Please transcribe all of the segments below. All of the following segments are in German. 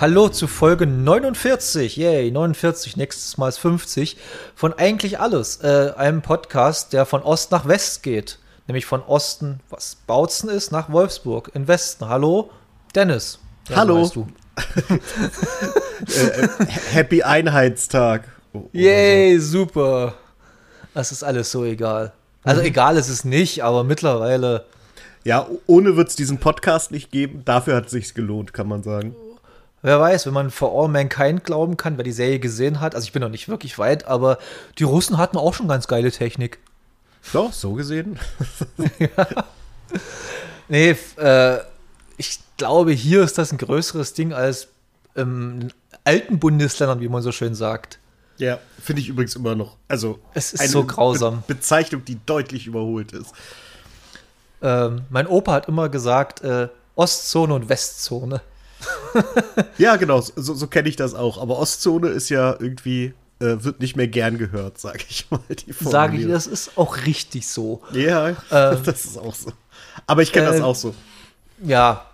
Hallo zu Folge 49, yay, 49, nächstes Mal ist 50, von Eigentlich Alles, äh, einem Podcast, der von Ost nach West geht. Nämlich von Osten, was Bautzen ist, nach Wolfsburg, in Westen. Hallo, Dennis. Ja, Hallo. Weißt du. äh, äh Happy Einheitstag. Oh, yay, so. super. Das ist alles so egal. Also mhm. egal ist es nicht, aber mittlerweile. Ja, ohne wird es diesen Podcast nicht geben. Dafür hat es sich gelohnt, kann man sagen. Wer weiß, wenn man For All Mankind glauben kann, wer die Serie gesehen hat. Also ich bin noch nicht wirklich weit, aber die Russen hatten auch schon ganz geile Technik. Doch, so gesehen. ja. Nee, äh, ich glaube, hier ist das ein größeres Ding als in alten Bundesländern, wie man so schön sagt. Ja, finde ich übrigens immer noch. Also, es ist so grausam. Be Bezeichnung, die deutlich überholt ist. Ähm, mein Opa hat immer gesagt, äh, Ostzone und Westzone. Ja, genau, so, so kenne ich das auch. Aber Ostzone ist ja irgendwie, äh, wird nicht mehr gern gehört, sage ich mal. Sage ich, das ist auch richtig so. Ja, ähm, das ist auch so. Aber ich kenne äh, das auch so. Ja,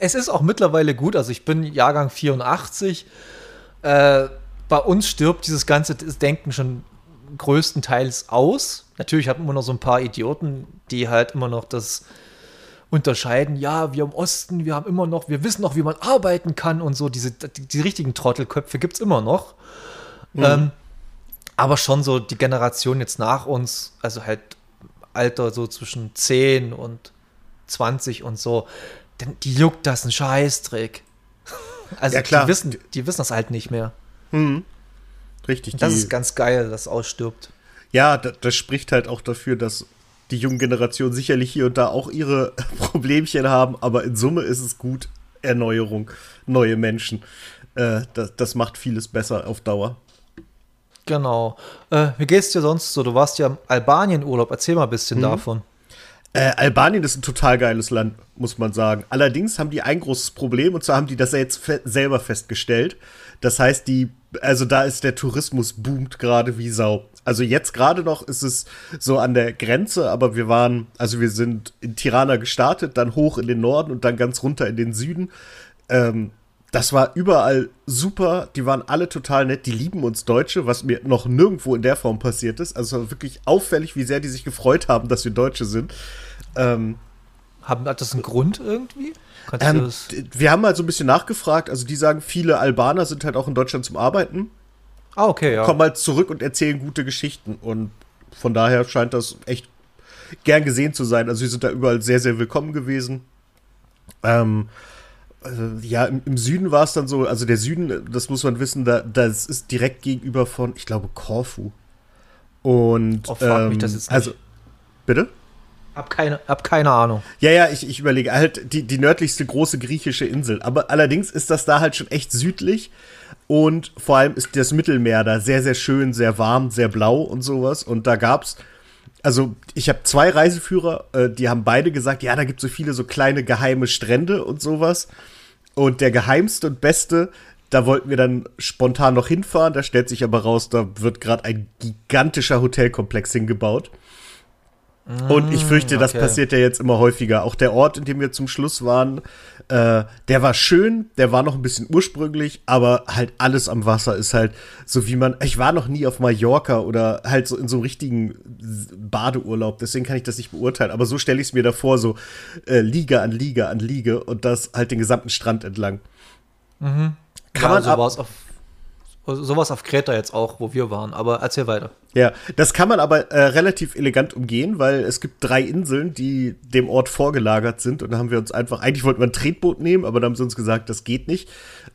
es ist auch mittlerweile gut. Also ich bin Jahrgang 84. Äh, bei uns stirbt dieses ganze Denken schon größtenteils aus. Natürlich hat man noch so ein paar Idioten, die halt immer noch das unterscheiden, ja, wir im Osten, wir haben immer noch, wir wissen noch, wie man arbeiten kann und so, diese, die, die richtigen Trottelköpfe gibt es immer noch. Mhm. Ähm, aber schon so die Generation jetzt nach uns, also halt Alter so zwischen 10 und 20 und so, denn die juckt das ein Scheißdreck. Also ja, klar. Die, wissen, die wissen das halt nicht mehr. Mhm. Richtig. Das ist ganz geil, dass ausstirbt. Ja, das, das spricht halt auch dafür, dass die junge Generation sicherlich hier und da auch ihre Problemchen haben, aber in Summe ist es gut. Erneuerung, neue Menschen. Äh, das, das macht vieles besser auf Dauer. Genau. Äh, wie geht's dir sonst so? Du warst ja im Albanien-Urlaub. Erzähl mal ein bisschen mhm. davon. Äh, Albanien ist ein total geiles Land, muss man sagen. Allerdings haben die ein großes Problem und zwar haben die das jetzt fe selber festgestellt. Das heißt, die, also da ist der Tourismus boomt gerade wie Sau. Also jetzt gerade noch ist es so an der Grenze, aber wir waren, also wir sind in Tirana gestartet, dann hoch in den Norden und dann ganz runter in den Süden. Ähm, das war überall super. Die waren alle total nett. Die lieben uns Deutsche, was mir noch nirgendwo in der Form passiert ist. Also wirklich auffällig, wie sehr die sich gefreut haben, dass wir Deutsche sind. Ähm, haben, hat das einen Grund irgendwie? Ähm, wir haben halt so ein bisschen nachgefragt. Also die sagen, viele Albaner sind halt auch in Deutschland zum Arbeiten. Ah, okay, ja. Kommen halt zurück und erzählen gute Geschichten. Und von daher scheint das echt gern gesehen zu sein. Also wir sind da überall sehr, sehr willkommen gewesen. Ähm, also, ja, im, im Süden war es dann so, also der Süden, das muss man wissen, da, das ist direkt gegenüber von, ich glaube, Korfu. Und oh, frag ähm, mich das jetzt also, nicht. also, bitte? Hab keine, hab keine Ahnung. Ja, ja, ich, ich überlege halt die, die nördlichste große griechische Insel. Aber allerdings ist das da halt schon echt südlich. Und vor allem ist das Mittelmeer da sehr, sehr schön, sehr warm, sehr blau und sowas. Und da gab's, also ich habe zwei Reiseführer, äh, die haben beide gesagt, ja, da gibt es so viele so kleine geheime Strände und sowas. Und der geheimste und beste, da wollten wir dann spontan noch hinfahren. Da stellt sich aber raus, da wird gerade ein gigantischer Hotelkomplex hingebaut. Und ich fürchte, das okay. passiert ja jetzt immer häufiger. Auch der Ort, in dem wir zum Schluss waren, äh, der war schön, der war noch ein bisschen ursprünglich, aber halt alles am Wasser ist halt so wie man. Ich war noch nie auf Mallorca oder halt so in so einem richtigen Badeurlaub, deswegen kann ich das nicht beurteilen. Aber so stelle ich es mir davor, so äh, Liege an Liege an Liege und das halt den gesamten Strand entlang. Mhm. Kann ja, man aber auf Sowas auf Kreta jetzt auch, wo wir waren, aber erzähl weiter. Ja, das kann man aber äh, relativ elegant umgehen, weil es gibt drei Inseln, die dem Ort vorgelagert sind und da haben wir uns einfach, eigentlich wollten wir ein Tretboot nehmen, aber dann haben sie uns gesagt, das geht nicht,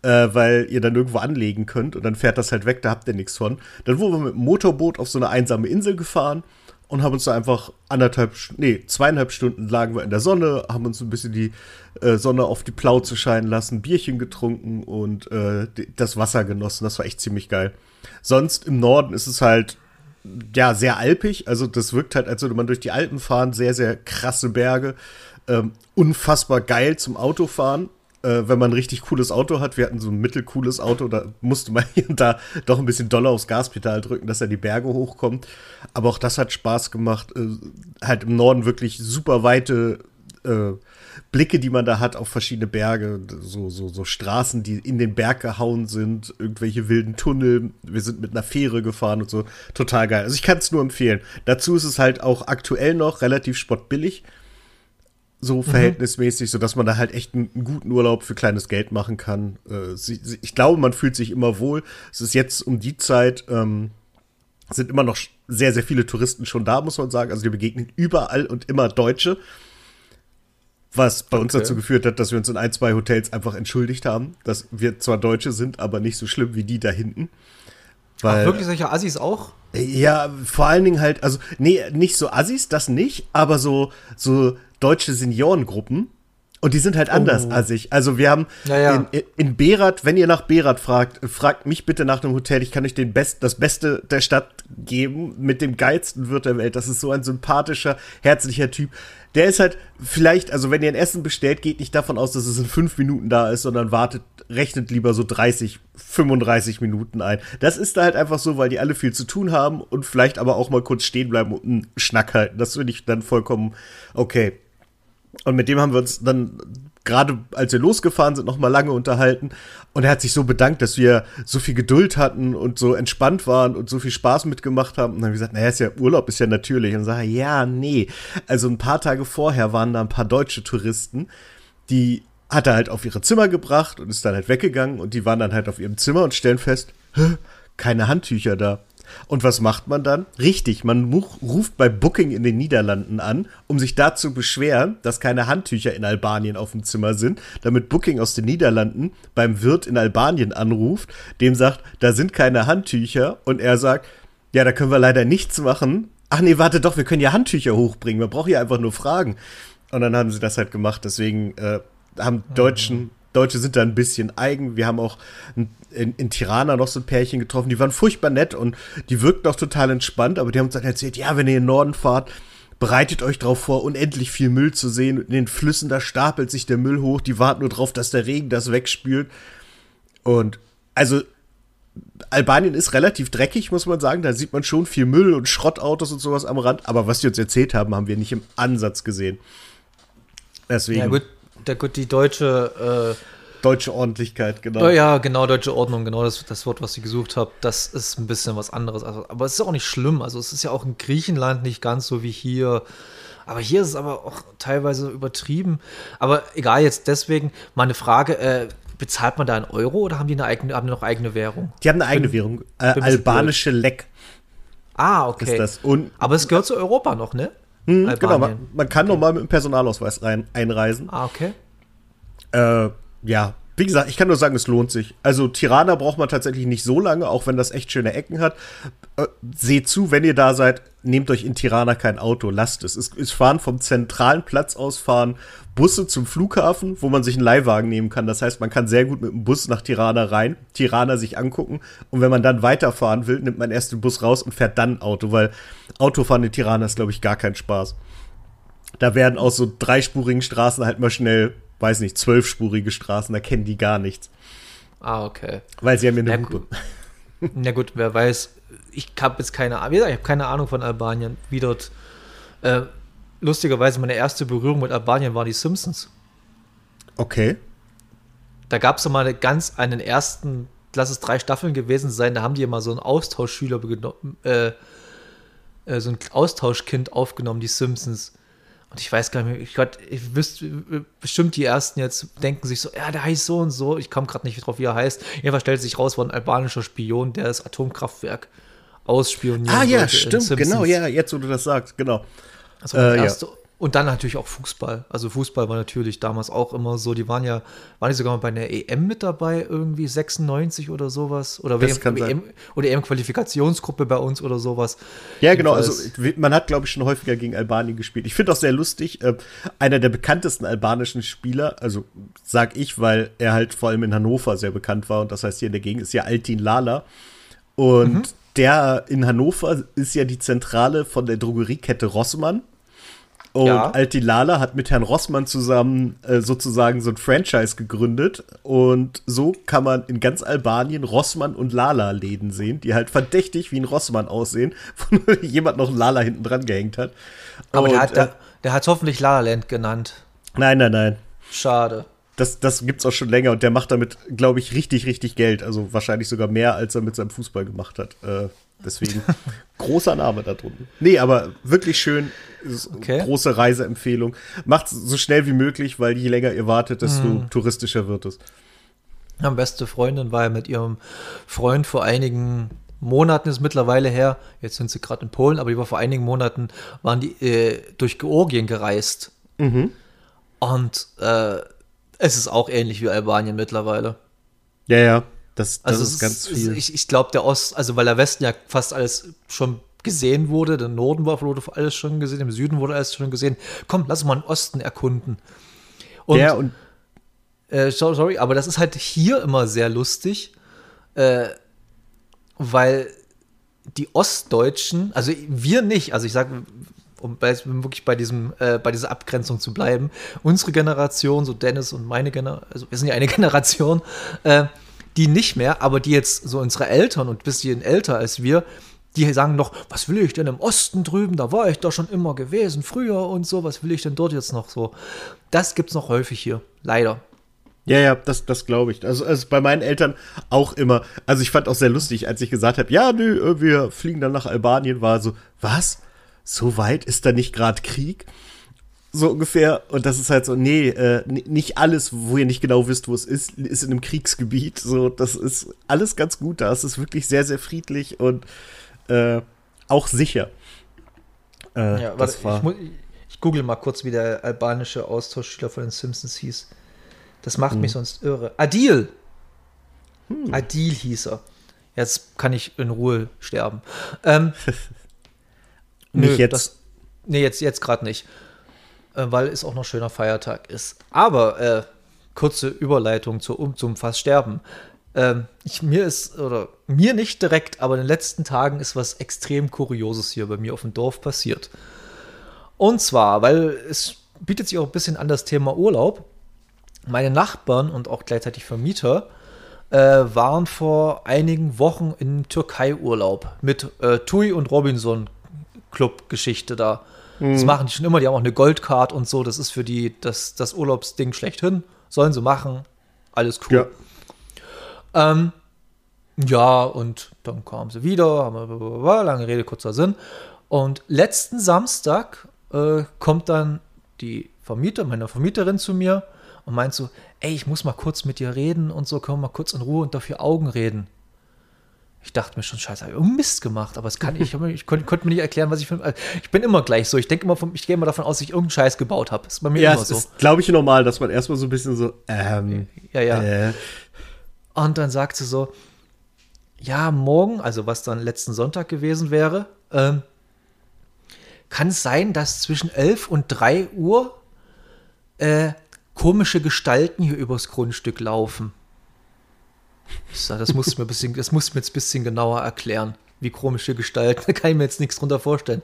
äh, weil ihr dann irgendwo anlegen könnt und dann fährt das halt weg, da habt ihr nichts von. Dann wurden wir mit dem Motorboot auf so eine einsame Insel gefahren und haben uns da einfach anderthalb, nee, zweieinhalb Stunden lagen wir in der Sonne, haben uns ein bisschen die äh, Sonne auf die Plauze scheinen lassen, Bierchen getrunken und äh, das Wasser genossen. Das war echt ziemlich geil. Sonst im Norden ist es halt ja sehr alpig, also das wirkt halt, als würde man durch die Alpen fahren, sehr, sehr krasse Berge. Ähm, unfassbar geil zum Autofahren äh, wenn man ein richtig cooles Auto hat. Wir hatten so ein mittelcooles Auto, da musste man hier und da doch ein bisschen doller aufs Gaspedal drücken, dass er die Berge hochkommt. Aber auch das hat Spaß gemacht. Äh, halt im Norden wirklich super weite äh, Blicke, die man da hat auf verschiedene Berge, so, so, so Straßen, die in den Berg gehauen sind, irgendwelche wilden Tunnel. Wir sind mit einer Fähre gefahren und so. Total geil. Also ich kann es nur empfehlen. Dazu ist es halt auch aktuell noch relativ spottbillig. So mhm. verhältnismäßig, mhm. sodass man da halt echt einen, einen, guten Urlaub für kleines Geld machen kann. Äh, sie, sie, ich glaube, man fühlt sich immer wohl. Es ist jetzt um die Zeit, ähm, sind immer noch sehr, sehr viele Touristen schon da, muss man sagen. Also die begegnen überall und immer Deutsche. Was bei okay. uns dazu geführt hat, dass wir uns in ein, zwei Hotels einfach entschuldigt haben, dass wir zwar Deutsche sind, aber nicht so schlimm wie die da hinten. Weil, Ach, wirklich solche Assis auch? Ja, vor allen Dingen halt, also, nee, nicht so Assis, das nicht, aber so, so deutsche Seniorengruppen. Und die sind halt anders oh. als ich. Also wir haben ja, ja. In, in Berat, wenn ihr nach Berat fragt, fragt mich bitte nach einem Hotel. Ich kann euch den Best, das Beste der Stadt geben mit dem geilsten Wirt der Welt. Das ist so ein sympathischer, herzlicher Typ der ist halt vielleicht, also wenn ihr ein Essen bestellt, geht nicht davon aus, dass es in fünf Minuten da ist, sondern wartet, rechnet lieber so 30, 35 Minuten ein. Das ist da halt einfach so, weil die alle viel zu tun haben und vielleicht aber auch mal kurz stehen bleiben und einen Schnack halten. Das finde ich dann vollkommen okay. Und mit dem haben wir uns dann gerade als wir losgefahren sind, noch mal lange unterhalten. Und er hat sich so bedankt, dass wir so viel Geduld hatten und so entspannt waren und so viel Spaß mitgemacht haben. Und dann haben wir gesagt, naja, ist ja Urlaub, ist ja natürlich. Und sage, ja, nee. Also ein paar Tage vorher waren da ein paar deutsche Touristen, die hat er halt auf ihre Zimmer gebracht und ist dann halt weggegangen und die waren dann halt auf ihrem Zimmer und stellen fest, keine Handtücher da. Und was macht man dann? Richtig, man ruft bei Booking in den Niederlanden an, um sich da zu beschweren, dass keine Handtücher in Albanien auf dem Zimmer sind, damit Booking aus den Niederlanden beim Wirt in Albanien anruft, dem sagt, da sind keine Handtücher und er sagt, ja, da können wir leider nichts machen. Ach nee, warte doch, wir können ja Handtücher hochbringen, man braucht ja einfach nur fragen. Und dann haben sie das halt gemacht, deswegen äh, haben Deutschen Deutsche sind da ein bisschen eigen. Wir haben auch in, in, Tirana noch so ein Pärchen getroffen, die waren furchtbar nett und die wirkten auch total entspannt, aber die haben uns dann erzählt, ja, wenn ihr in den Norden fahrt, bereitet euch darauf vor, unendlich viel Müll zu sehen. In den Flüssen, da stapelt sich der Müll hoch, die warten nur drauf, dass der Regen das wegspült. Und also Albanien ist relativ dreckig, muss man sagen. Da sieht man schon viel Müll und Schrottautos und sowas am Rand. Aber was die uns erzählt haben, haben wir nicht im Ansatz gesehen. Deswegen. Ja, gut, der, gut die deutsche. Äh Deutsche Ordentlichkeit, genau. Ja, genau, deutsche Ordnung, genau das, das Wort, was ich gesucht habe. Das ist ein bisschen was anderes. Also, aber es ist auch nicht schlimm. Also es ist ja auch in Griechenland nicht ganz so wie hier. Aber hier ist es aber auch teilweise übertrieben. Aber egal, jetzt deswegen meine Frage, äh, bezahlt man da in Euro oder haben die eine eigene, haben die noch eigene Währung? Die haben eine eigene bin, Währung. Äh, albanische Lek. Ah, okay. Ist das. Und aber es gehört zu Europa noch, ne? Hm, genau, man, man kann okay. normal mit dem Personalausweis rein, einreisen. Ah, okay. Äh, ja, wie gesagt, ich kann nur sagen, es lohnt sich. Also Tirana braucht man tatsächlich nicht so lange, auch wenn das echt schöne Ecken hat. Äh, seht zu, wenn ihr da seid, nehmt euch in Tirana kein Auto, lasst es. Es ist fahren vom zentralen Platz aus fahren Busse zum Flughafen, wo man sich einen Leihwagen nehmen kann. Das heißt, man kann sehr gut mit dem Bus nach Tirana rein, Tirana sich angucken und wenn man dann weiterfahren will, nimmt man erst den Bus raus und fährt dann Auto, weil Autofahren in Tirana ist, glaube ich, gar kein Spaß. Da werden aus so dreispurigen Straßen halt mal schnell weiß nicht, zwölfspurige Straßen, da kennen die gar nichts. Ah, okay. Weil sie haben ja eine Na, Hupe. Na gut, wer weiß. Ich habe jetzt keine Ahnung, ich habe keine Ahnung von Albanien, wie dort. Äh, lustigerweise, meine erste Berührung mit Albanien war die Simpsons. Okay. Da gab es mal ganz, einen ersten, lass es drei Staffeln gewesen sein, da haben die immer so einen Austauschschüler, äh, äh, so ein Austauschkind aufgenommen, die Simpsons. Und ich weiß gar nicht mehr, ich, Gott, ich wüsste, bestimmt die ersten jetzt denken sich so, ja, der heißt so und so. Ich komme gerade nicht drauf, wie er heißt. Jedenfalls stellt sich raus, war ein albanischer Spion, der das Atomkraftwerk ausspioniert. Ah, ja, stimmt, genau, ja, jetzt, wo du das sagst, genau. Der äh, erste. Ja. Und dann natürlich auch Fußball. Also Fußball war natürlich damals auch immer so. Die waren ja, waren die sogar mal bei einer EM mit dabei, irgendwie 96 oder sowas? Oder das WM, EM, oder EM-Qualifikationsgruppe bei uns oder sowas. Ja, genau. Also man hat, glaube ich, schon häufiger gegen Albanien gespielt. Ich finde auch sehr lustig, äh, einer der bekanntesten albanischen Spieler, also sag ich, weil er halt vor allem in Hannover sehr bekannt war und das heißt hier in der Gegend ist ja Altin Lala. Und mhm. Der in Hannover ist ja die Zentrale von der Drogeriekette Rossmann. Und ja. Altilala hat mit Herrn Rossmann zusammen äh, sozusagen so ein Franchise gegründet. Und so kann man in ganz Albanien Rossmann und Lala-Läden sehen, die halt verdächtig wie ein Rossmann aussehen, wo jemand noch ein Lala hinten dran gehängt hat. Aber und, der hat, der, äh, der hat hoffentlich Lala Land genannt. Nein, nein, nein. Schade. Das, das gibt's auch schon länger und der macht damit, glaube ich, richtig, richtig Geld. Also wahrscheinlich sogar mehr, als er mit seinem Fußball gemacht hat. Äh, deswegen großer Name da drunten. Nee, aber wirklich schön. Okay. Große Reiseempfehlung. Macht's so schnell wie möglich, weil je länger ihr wartet, desto hm. touristischer wird es. Meine beste Freundin war ja mit ihrem Freund vor einigen Monaten ist mittlerweile her, jetzt sind sie gerade in Polen, aber die war vor einigen Monaten, waren die äh, durch Georgien gereist. Mhm. Und äh, es ist auch ähnlich wie Albanien mittlerweile. Ja, ja, das, das also ist ganz viel. Ich, ich glaube, der Ost, also weil der Westen ja fast alles schon gesehen wurde, der Norden wurde alles schon gesehen, im Süden wurde alles schon gesehen. Komm, lass uns mal den Osten erkunden. Und, ja, und äh, sorry, aber das ist halt hier immer sehr lustig. Äh, weil die Ostdeutschen, also wir nicht, also ich sage, um wirklich bei diesem, äh, bei dieser Abgrenzung zu bleiben, unsere Generation, so Dennis und meine Generation, also wir sind ja eine Generation, äh, die nicht mehr, aber die jetzt so unsere Eltern und bisschen älter als wir, die sagen noch, was will ich denn im Osten drüben? Da war ich doch schon immer gewesen, früher und so, was will ich denn dort jetzt noch so? Das gibt es noch häufig hier, leider. Ja, ja, das, das glaube ich. Also, also bei meinen Eltern auch immer. Also ich fand auch sehr lustig, als ich gesagt habe, ja, nö, äh, wir fliegen dann nach Albanien, war so, was? So weit ist da nicht gerade Krieg? So ungefähr. Und das ist halt so, nee, äh, nicht alles, wo ihr nicht genau wisst, wo es ist, ist in einem Kriegsgebiet. So, das ist alles ganz gut da. Es ist wirklich sehr, sehr friedlich und äh, auch sicher. Äh, ja, warte, ich, ich google mal kurz, wie der albanische Austauschschüler von den Simpsons hieß. Das macht hm. mich sonst irre. Adil. Hm. Adil hieß er. Jetzt kann ich in Ruhe sterben. Ähm, nicht nö, jetzt. Das, nee, jetzt, jetzt gerade nicht. Äh, weil es auch noch schöner Feiertag ist. Aber äh, kurze Überleitung zu, um, zum fast Sterben. Ähm, ich, mir ist, oder mir nicht direkt, aber in den letzten Tagen ist was extrem Kurioses hier bei mir auf dem Dorf passiert. Und zwar, weil es bietet sich auch ein bisschen an das Thema Urlaub meine Nachbarn und auch gleichzeitig Vermieter äh, waren vor einigen Wochen in Türkei-Urlaub mit äh, Tui und Robinson Club-Geschichte da. Mhm. Das machen die schon immer, die haben auch eine Goldcard und so. Das ist für die das, das Urlaubsding schlechthin. Sollen sie machen. Alles cool. Ja. Ähm, ja, und dann kamen sie wieder, lange Rede, kurzer Sinn. Und letzten Samstag äh, kommt dann die Vermieter, meine Vermieterin zu mir und meint so, ey, ich muss mal kurz mit dir reden und so, können wir mal kurz in Ruhe unter vier Augen reden. Ich dachte mir schon, scheiße, habe ich Mist gemacht, aber es kann ich, ich konnte, konnte, mir nicht erklären, was ich für. Ich bin immer gleich so. Ich denke immer, ich gehe immer davon aus, dass ich irgendeinen Scheiß gebaut habe. Ist bei mir ja, immer so. ist, glaube ich, normal, dass man erstmal so ein bisschen so, ähm, ja, ja. Äh. Und dann sagt sie so, ja, morgen, also was dann letzten Sonntag gewesen wäre, ähm, kann es sein, dass zwischen 11 und 3 Uhr äh, komische Gestalten hier übers Grundstück laufen. Sag, das musst mir, das musst mir jetzt ein bisschen genauer erklären. Wie komische Gestalten, da kann ich mir jetzt nichts drunter vorstellen.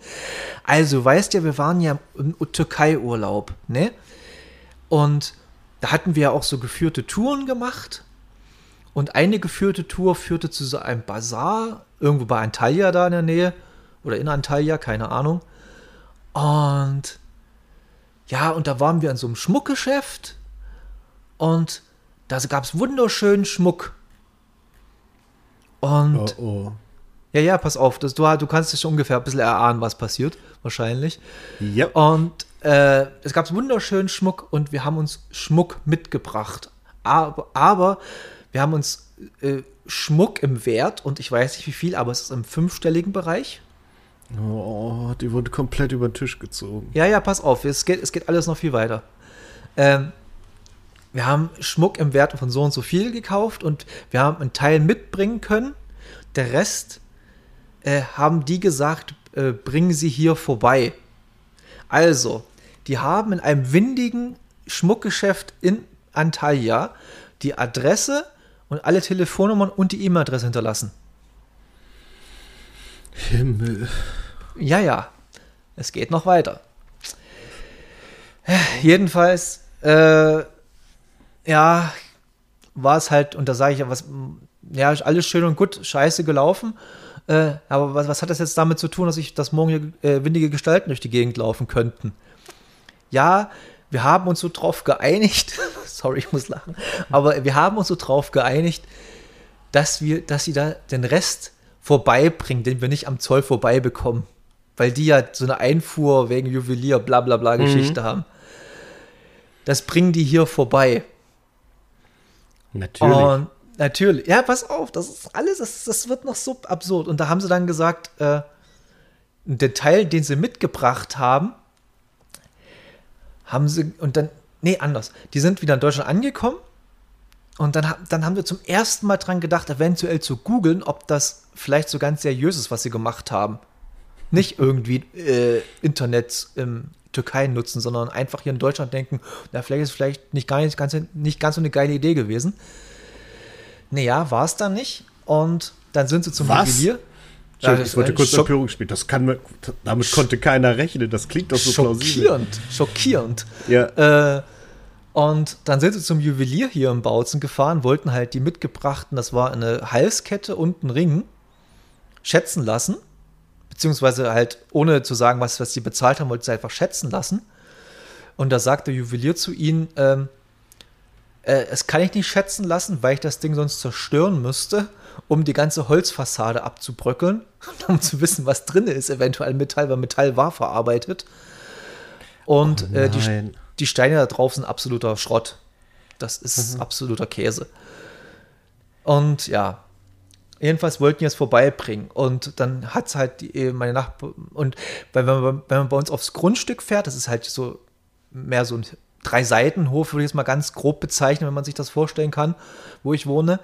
Also, weißt ja, wir waren ja im Türkei-Urlaub, ne? Und da hatten wir ja auch so geführte Touren gemacht. Und eine geführte Tour führte zu so einem Bazar, irgendwo bei Antalya da in der Nähe. Oder in Antalya, keine Ahnung. Und ja, und da waren wir in so einem Schmuckgeschäft und da gab es wunderschönen Schmuck. Und. Oh, oh. Ja, ja, pass auf, das, du, du kannst dich ungefähr ein bisschen erahnen, was passiert, wahrscheinlich. Ja. Und äh, es gab wunderschönen Schmuck und wir haben uns Schmuck mitgebracht. Aber, aber wir haben uns äh, Schmuck im Wert und ich weiß nicht wie viel, aber es ist im fünfstelligen Bereich. Oh, die wurde komplett über den Tisch gezogen. Ja, ja, pass auf, es geht, es geht alles noch viel weiter. Ähm, wir haben Schmuck im Wert von so und so viel gekauft und wir haben einen Teil mitbringen können. Der Rest äh, haben die gesagt, äh, bringen sie hier vorbei. Also, die haben in einem windigen Schmuckgeschäft in Antalya die Adresse und alle Telefonnummern und die E-Mail-Adresse hinterlassen. Himmel. Ja, ja. Es geht noch weiter. Jedenfalls, äh, ja, war es halt, und da sage ich ja, was, ja, alles schön und gut, scheiße gelaufen. Äh, aber was, was hat das jetzt damit zu tun, dass ich, dass morgen äh, windige Gestalten durch die Gegend laufen könnten? Ja, wir haben uns so drauf geeinigt, sorry, ich muss lachen, aber wir haben uns so drauf geeinigt, dass wir, dass sie da den Rest vorbeibringen, den wir nicht am Zoll vorbei bekommen. Weil die ja so eine Einfuhr wegen Juwelier, bla bla bla Geschichte mhm. haben. Das bringen die hier vorbei. Natürlich. Und natürlich. Ja, pass auf, das ist alles, das, das wird noch so absurd. Und da haben sie dann gesagt, äh, ein Detail, den sie mitgebracht haben, haben sie, und dann, nee, anders. Die sind wieder in Deutschland angekommen und dann, dann haben wir zum ersten Mal dran gedacht, eventuell zu googeln, ob das vielleicht so ganz seriös ist, was sie gemacht haben. Nicht irgendwie äh, Internet im Türkei nutzen, sondern einfach hier in Deutschland denken, na, vielleicht ist es vielleicht nicht, gar nicht, ganz, nicht ganz so eine geile Idee gewesen. Naja, war es dann nicht. Und dann sind sie zum was? Juwelier. Ja, ich wollte kurz Empörung spielen. Das kann, damit konnte keiner rechnen. Das klingt doch so schockierend, plausibel. Schockierend. Ja. Äh, und dann sind sie zum Juwelier hier im Bautzen gefahren, wollten halt die mitgebrachten, das war eine Halskette und ein Ring, schätzen lassen. Beziehungsweise halt, ohne zu sagen, was, was sie bezahlt haben, wollten sie einfach schätzen lassen. Und da sagt der Juwelier zu ihnen, ähm, äh, es kann ich nicht schätzen lassen, weil ich das Ding sonst zerstören müsste, um die ganze Holzfassade abzubröckeln, um zu wissen, was drin ist, eventuell Metall, weil Metall war verarbeitet. Und oh äh, die, die Steine da drauf sind absoluter Schrott. Das ist mhm. absoluter Käse. Und ja, jedenfalls wollten die es vorbeibringen. Und dann hat es halt die, meine Nachbar. Und wenn man, wenn man bei uns aufs Grundstück fährt, das ist halt so mehr so ein drei Seiten Hof, würde ich jetzt mal ganz grob bezeichnen, wenn man sich das vorstellen kann, wo ich wohne.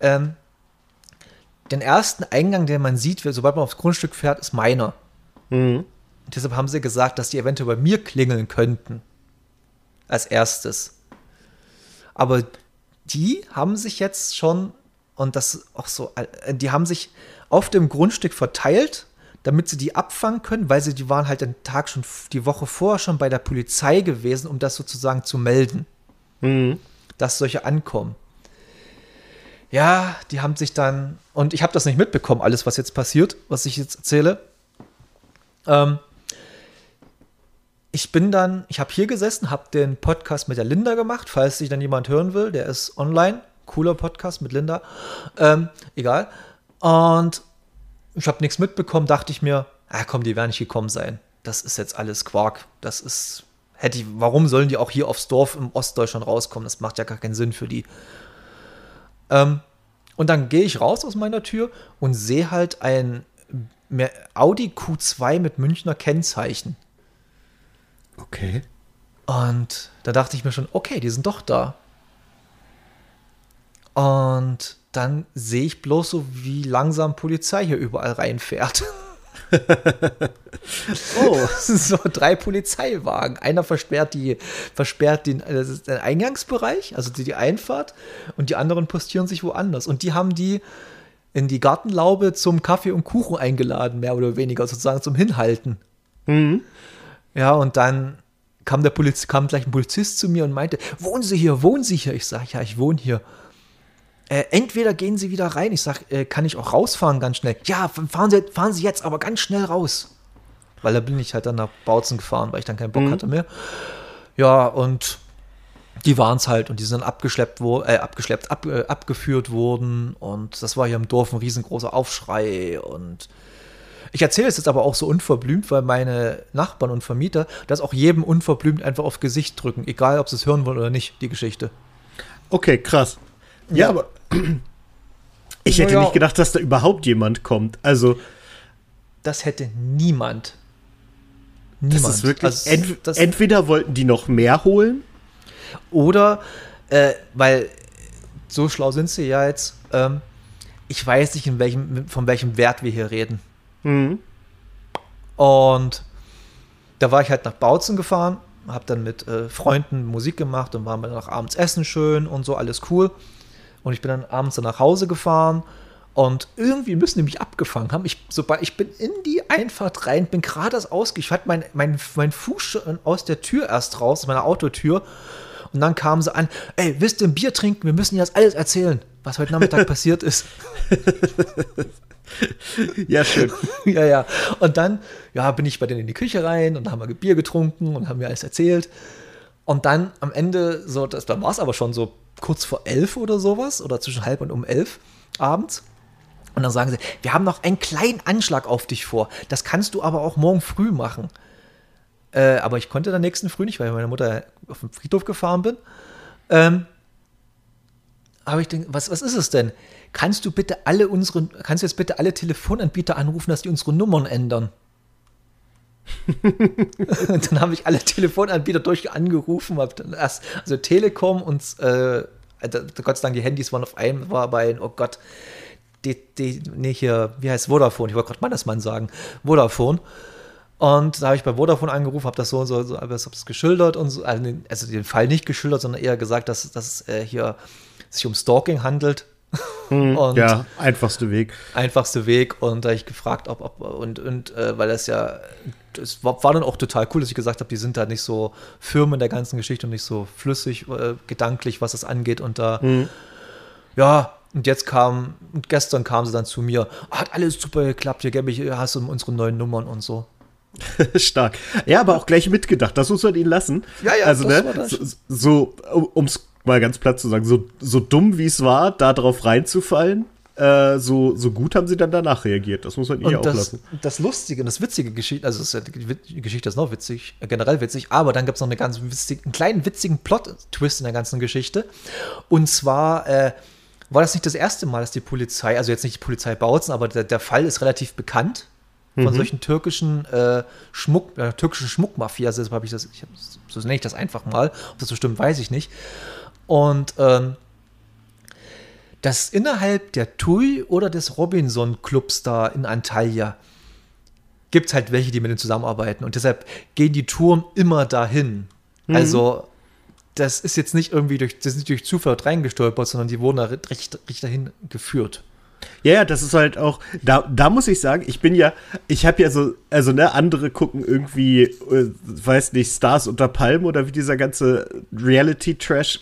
Ähm, den ersten Eingang, den man sieht, sobald man aufs Grundstück fährt, ist meiner. Mhm. deshalb haben sie gesagt, dass die eventuell bei mir klingeln könnten als erstes. Aber die haben sich jetzt schon, und das auch so, äh, die haben sich auf dem Grundstück verteilt, damit sie die abfangen können, weil sie, die waren halt den Tag schon, die Woche vorher schon bei der Polizei gewesen, um das sozusagen zu melden. Mhm. Dass solche ankommen. Ja, die haben sich dann, und ich habe das nicht mitbekommen, alles, was jetzt passiert, was ich jetzt erzähle. Ähm, ich bin dann, ich habe hier gesessen, habe den Podcast mit der Linda gemacht, falls sich dann jemand hören will, der ist online. Cooler Podcast mit Linda. Ähm, egal. Und ich habe nichts mitbekommen, dachte ich mir, ah komm, die werden nicht gekommen sein. Das ist jetzt alles Quark. Das ist, hätte ich, warum sollen die auch hier aufs Dorf im Ostdeutschland rauskommen? Das macht ja gar keinen Sinn für die. Ähm, und dann gehe ich raus aus meiner Tür und sehe halt ein Audi Q2 mit Münchner Kennzeichen. Okay. Und da dachte ich mir schon, okay, die sind doch da. Und dann sehe ich bloß so, wie langsam Polizei hier überall reinfährt. oh. so drei Polizeiwagen. Einer versperrt die, versperrt den, äh, den Eingangsbereich, also die, die Einfahrt, und die anderen postieren sich woanders. Und die haben die in die Gartenlaube zum Kaffee und Kuchen eingeladen, mehr oder weniger, sozusagen zum Hinhalten. Mhm. Ja, und dann kam der Poliz kam gleich ein Polizist zu mir und meinte, wohnen Sie hier, wohnen Sie hier? Ich sage, ja, ich wohne hier. Äh, entweder gehen Sie wieder rein, ich sage, äh, kann ich auch rausfahren ganz schnell? Ja, fahren Sie, fahren Sie jetzt aber ganz schnell raus. Weil da bin ich halt dann nach Bautzen gefahren, weil ich dann keinen Bock mhm. hatte mehr. Ja, und die waren es halt und die sind abgeschleppt, wo, äh, abgeschleppt, ab, äh, abgeführt worden und das war hier im Dorf ein riesengroßer Aufschrei und ich erzähle es jetzt aber auch so unverblümt, weil meine Nachbarn und Vermieter das auch jedem unverblümt einfach aufs Gesicht drücken, egal ob sie es hören wollen oder nicht, die Geschichte. Okay, krass. Ja, ja aber ich hätte ja, nicht gedacht, dass da überhaupt jemand kommt. Also. Das hätte niemand. Niemand. Das ist wirklich. Also, ent das entweder wollten die noch mehr holen. Oder, äh, weil so schlau sind sie ja jetzt. Ähm, ich weiß nicht, welchem, von welchem Wert wir hier reden. Mhm. Und da war ich halt nach Bautzen gefahren, habe dann mit äh, Freunden Musik gemacht und waren dann nach abends essen schön und so, alles cool. Und ich bin dann abends dann nach Hause gefahren und irgendwie müssen die mich abgefangen haben. Ich, sobald ich bin in die Einfahrt rein, bin gerade das ausge... Ich hatte mein, mein, mein Fuß schon aus der Tür erst raus, aus meiner Autotür. Und dann kamen sie an, ey, wisst ihr, ein Bier trinken? Wir müssen dir das alles erzählen, was heute Nachmittag passiert ist. ja, schön. ja, ja. Und dann, ja, bin ich bei denen in die Küche rein und haben wir Bier getrunken und haben mir alles erzählt. Und dann am Ende, so, das, dann war es aber schon so kurz vor elf oder sowas, oder zwischen halb und um elf abends. Und dann sagen sie, wir haben noch einen kleinen Anschlag auf dich vor. Das kannst du aber auch morgen früh machen. Äh, aber ich konnte dann nächsten Früh nicht, weil ich meine Mutter auf den Friedhof gefahren bin. Ähm, aber ich denke, was, was ist es denn? Kannst du bitte alle unsere, kannst du jetzt bitte alle Telefonanbieter anrufen, dass die unsere Nummern ändern? Und dann habe ich alle Telefonanbieter durch angerufen, habe dann erst, also Telekom und äh, also Gott sei Dank, die Handys waren auf einem, war bei, oh Gott, die, die, nee, hier, wie heißt Vodafone? Ich wollte gerade Mannesmann sagen, Vodafone. Und da habe ich bei Vodafone angerufen, habe das so und so, so habe das geschildert und so, also den, also den Fall nicht geschildert, sondern eher gesagt, dass, dass es äh, hier sich um Stalking handelt. Hm, und ja, einfachste Weg. Einfachste Weg. Und da habe ich gefragt, ob, ob und, und äh, weil das ja, es war, war, dann auch total cool, dass ich gesagt habe, die sind da nicht so Firmen in der ganzen Geschichte und nicht so flüssig, äh, gedanklich, was das angeht. Und da, hm. ja, und jetzt kam, und gestern kam sie dann zu mir, hat alles super geklappt, hier gebe ich, hast du unsere neuen Nummern und so. Stark. Ja, aber auch gleich mitgedacht. Das muss man ihnen lassen. Ja, ja, also, ne, so, so um es mal ganz platt zu sagen, so, so dumm wie es war, da drauf reinzufallen, äh, so, so gut haben sie dann danach reagiert. Das muss man ihnen auch das, Lustige, das witzige Geschichte, also ist, die Geschichte ist noch witzig, äh, generell witzig, aber dann gibt es noch eine ganz witzig, einen kleinen witzigen Plot-Twist in der ganzen Geschichte. Und zwar äh, war das nicht das erste Mal, dass die Polizei, also jetzt nicht die Polizei Bautzen, aber der, der Fall ist relativ bekannt von mhm. solchen türkischen äh, Schmuck, äh, türkischen Schmuckmafia. Also habe ich das, ich hab, so nenne ich das einfach mal. Ob das so stimmt, weiß ich nicht. Und ähm, dass innerhalb der TUI oder des Robinson-Clubs da in Antalya gibt es halt welche, die mit denen zusammenarbeiten. Und deshalb gehen die Touren immer dahin. Mhm. Also, das ist jetzt nicht irgendwie durch, das ist nicht durch Zufall reingestolpert, sondern die wurden da recht, recht dahin geführt. Ja, ja, das ist halt auch, da, da muss ich sagen, ich bin ja, ich habe ja so, also ne, andere gucken irgendwie, äh, weiß nicht, Stars unter Palmen oder wie dieser ganze Reality-Trash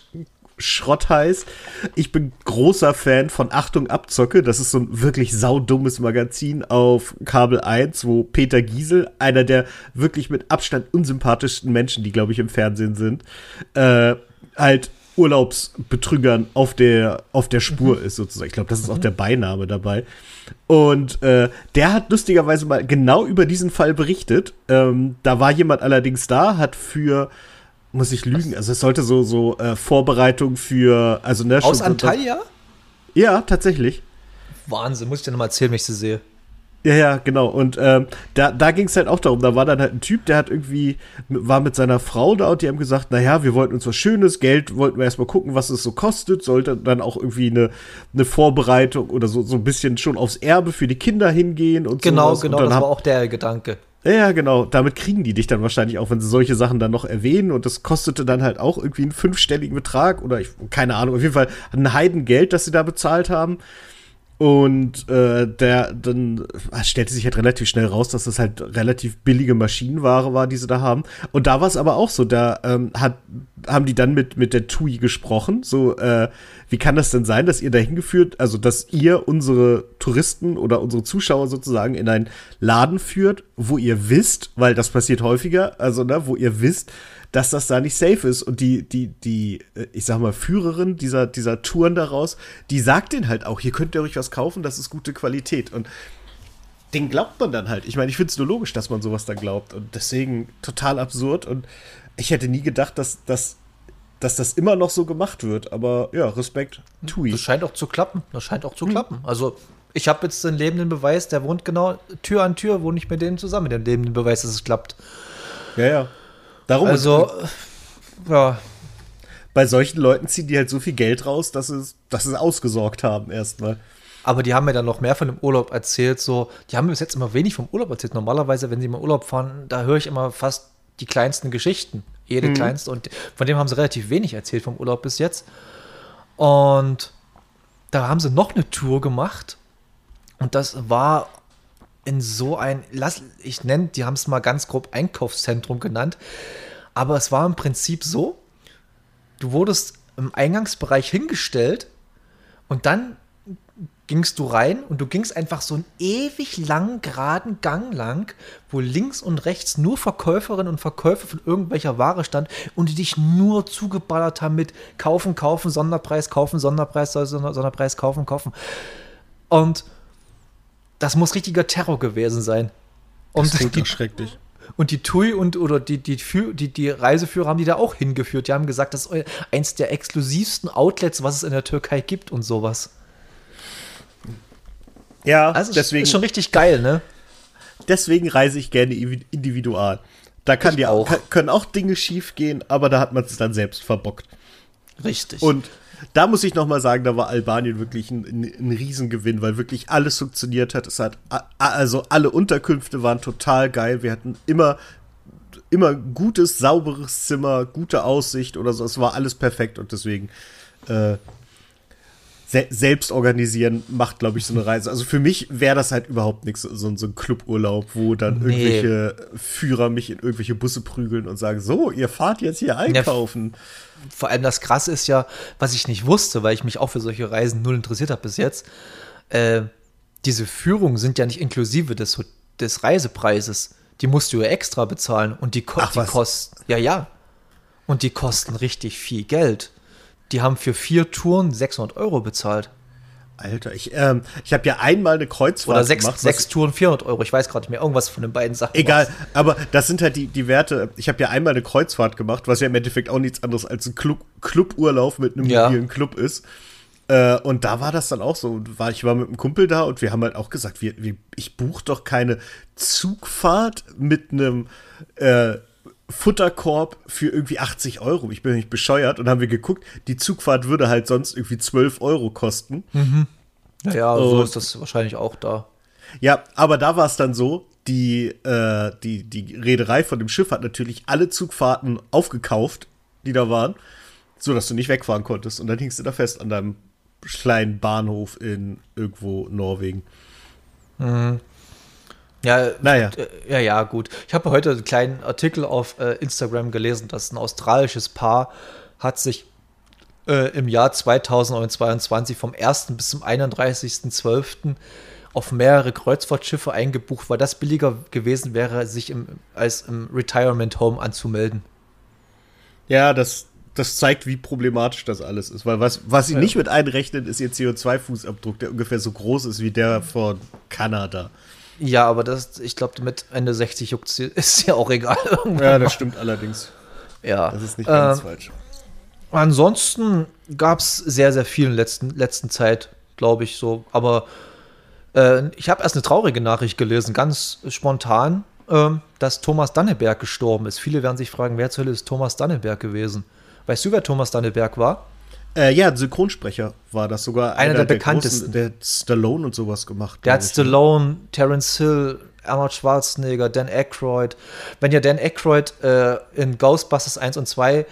Schrott heißt. Ich bin großer Fan von Achtung Abzocke. Das ist so ein wirklich saudummes Magazin auf Kabel 1, wo Peter Giesel, einer der wirklich mit Abstand unsympathischsten Menschen, die, glaube ich, im Fernsehen sind, äh, halt Urlaubsbetrügern auf der, auf der Spur mhm. ist, sozusagen. Ich glaube, das ist mhm. auch der Beiname dabei. Und äh, der hat lustigerweise mal genau über diesen Fall berichtet. Ähm, da war jemand allerdings da, hat für, muss ich lügen, also es sollte so, so äh, Vorbereitung für, also ne, Aus Antalya? Ja, tatsächlich. Wahnsinn, muss ich dir nochmal erzählen, wenn ich sie sehe. Ja, ja, genau. Und ähm, da, da ging es halt auch darum. Da war dann halt ein Typ, der hat irgendwie, war mit seiner Frau da und die haben gesagt, naja, wir wollten uns was Schönes, Geld wollten wir erstmal gucken, was es so kostet, sollte dann auch irgendwie eine, eine Vorbereitung oder so, so ein bisschen schon aufs Erbe für die Kinder hingehen und so. Genau, sowas. genau, das war auch der Gedanke. Ja, genau. Damit kriegen die dich dann wahrscheinlich auch, wenn sie solche Sachen dann noch erwähnen. Und das kostete dann halt auch irgendwie einen fünfstelligen Betrag oder ich, keine Ahnung, auf jeden Fall ein Heidengeld, das sie da bezahlt haben. Und äh, der dann ah, stellte sich halt relativ schnell raus, dass das halt relativ billige Maschinenware war, die sie da haben. Und da war es aber auch so, da ähm, hat, haben die dann mit, mit der TUI gesprochen. So, äh, wie kann das denn sein, dass ihr dahin geführt, also dass ihr unsere Touristen oder unsere Zuschauer sozusagen in einen Laden führt, wo ihr wisst, weil das passiert häufiger, also ne, wo ihr wisst, dass das da nicht safe ist. Und die, die, die, äh, ich sag mal, Führerin dieser, dieser Touren daraus, die sagt denen halt auch, hier könnt ihr euch was kaufen, das ist gute Qualität. Und den glaubt man dann halt. Ich meine, ich finde es nur logisch, dass man sowas dann glaubt. Und deswegen total absurd. Und ich hätte nie gedacht, dass, dass, dass das immer noch so gemacht wird. Aber ja, Respekt, Tui. Das scheint auch zu klappen. Das scheint auch zu hm. klappen. Also, ich habe jetzt den lebenden Beweis, der wohnt genau Tür an Tür, wohne ich mit dem zusammen, mit dem lebenden Beweis, dass es klappt. Ja, ja. Darum also, ja. Bei solchen Leuten ziehen die halt so viel Geld raus, dass sie, dass sie ausgesorgt haben erstmal. Aber die haben mir dann noch mehr von dem Urlaub erzählt. So, die haben mir bis jetzt immer wenig vom Urlaub erzählt. Normalerweise, wenn sie mal Urlaub fahren, da höre ich immer fast die kleinsten Geschichten. Jede mhm. kleinste. Und von dem haben sie relativ wenig erzählt vom Urlaub bis jetzt. Und da haben sie noch eine Tour gemacht. Und das war in so ein, lass, ich nenne, die haben es mal ganz grob Einkaufszentrum genannt, aber es war im Prinzip so, du wurdest im Eingangsbereich hingestellt und dann gingst du rein und du gingst einfach so einen ewig langen, geraden Gang lang, wo links und rechts nur Verkäuferinnen und Verkäufer von irgendwelcher Ware stand und die dich nur zugeballert haben mit kaufen, kaufen, Sonderpreis, kaufen, Sonderpreis, Sonderpreis, kaufen, kaufen. Und das muss richtiger Terror gewesen sein. Und das die, schrecklich. Und die TUI und oder die, die, die, die Reiseführer haben die da auch hingeführt. Die haben gesagt, das ist eins der exklusivsten Outlets, was es in der Türkei gibt und sowas. Ja, also deswegen. Ist schon richtig geil, ne? Deswegen reise ich gerne individual. Da kann die auch. können auch Dinge schief gehen, aber da hat man es dann selbst verbockt. Richtig. Und da muss ich noch mal sagen, da war Albanien wirklich ein, ein, ein, Riesengewinn, weil wirklich alles funktioniert hat. Es hat also alle Unterkünfte waren total geil. Wir hatten immer immer gutes, sauberes Zimmer, gute Aussicht oder so. Es war alles perfekt und deswegen äh, se selbst organisieren macht, glaube ich, so eine Reise. Also für mich wäre das halt überhaupt nichts, so, so ein Cluburlaub, wo dann nee. irgendwelche Führer mich in irgendwelche Busse prügeln und sagen, so, ihr fahrt jetzt hier einkaufen. Ja, vor allem das Krasse ist ja, was ich nicht wusste, weil ich mich auch für solche Reisen null interessiert habe bis jetzt, äh, diese Führungen sind ja nicht inklusive des, des Reisepreises. Die musst du ja extra bezahlen und die, ko Ach, die kosten, ja, ja. Und die kosten richtig viel Geld. Die haben für vier Touren 600 Euro bezahlt. Alter, ich, ähm, ich habe ja einmal eine Kreuzfahrt Oder sechs, gemacht. Sechs Touren 400 Euro. Ich weiß gerade nicht mehr. Irgendwas von den beiden Sachen. Egal, was. aber das sind halt die, die Werte. Ich habe ja einmal eine Kreuzfahrt gemacht, was ja im Endeffekt auch nichts anderes als ein Club, Cluburlaub mit einem ja. mobilen Club ist. Äh, und da war das dann auch so. War, ich war mit einem Kumpel da und wir haben halt auch gesagt, wir, wir, ich buche doch keine Zugfahrt mit einem äh, Futterkorb für irgendwie 80 Euro. Ich bin nicht bescheuert. Und haben wir geguckt, die Zugfahrt würde halt sonst irgendwie 12 Euro kosten. Mhm. Ja, und so ist das wahrscheinlich auch da. Ja, aber da war es dann so, die, äh, die, die Reederei von dem Schiff hat natürlich alle Zugfahrten aufgekauft, die da waren, so dass du nicht wegfahren konntest. Und dann hingst du da fest an deinem kleinen Bahnhof in irgendwo Norwegen. Mhm. Ja, naja. Äh, ja, ja, gut. Ich habe heute einen kleinen Artikel auf äh, Instagram gelesen, dass ein australisches Paar hat sich äh, im Jahr 2022 vom 1. bis zum 31.12. auf mehrere Kreuzfahrtschiffe eingebucht, weil das billiger gewesen wäre, sich im, als im Retirement Home anzumelden. Ja, das, das zeigt, wie problematisch das alles ist. Weil was, was sie ja. nicht mit einrechnen, ist ihr CO2-Fußabdruck, der ungefähr so groß ist wie der von Kanada. Ja, aber das, ich glaube, mit Ende 60 juckt ist ja auch egal. Ja, das stimmt allerdings. Ja. Das ist nicht ganz äh, falsch. Ansonsten gab es sehr, sehr viel in der letzten, letzten Zeit, glaube ich so. Aber äh, ich habe erst eine traurige Nachricht gelesen, ganz spontan, äh, dass Thomas Danneberg gestorben ist. Viele werden sich fragen, wer zur Hölle ist Thomas Danneberg gewesen? Weißt du, wer Thomas Danneberg war? Äh, ja, Synchronsprecher war das sogar. Einer, einer der, der, bekanntesten. Großen, der hat Stallone und sowas gemacht. Der hat. Ne? Stallone, Terence Hill, Arnold Schwarzenegger, Dan Aykroyd. Wenn ihr Dan Aykroyd äh, in Ghostbusters 1 und 2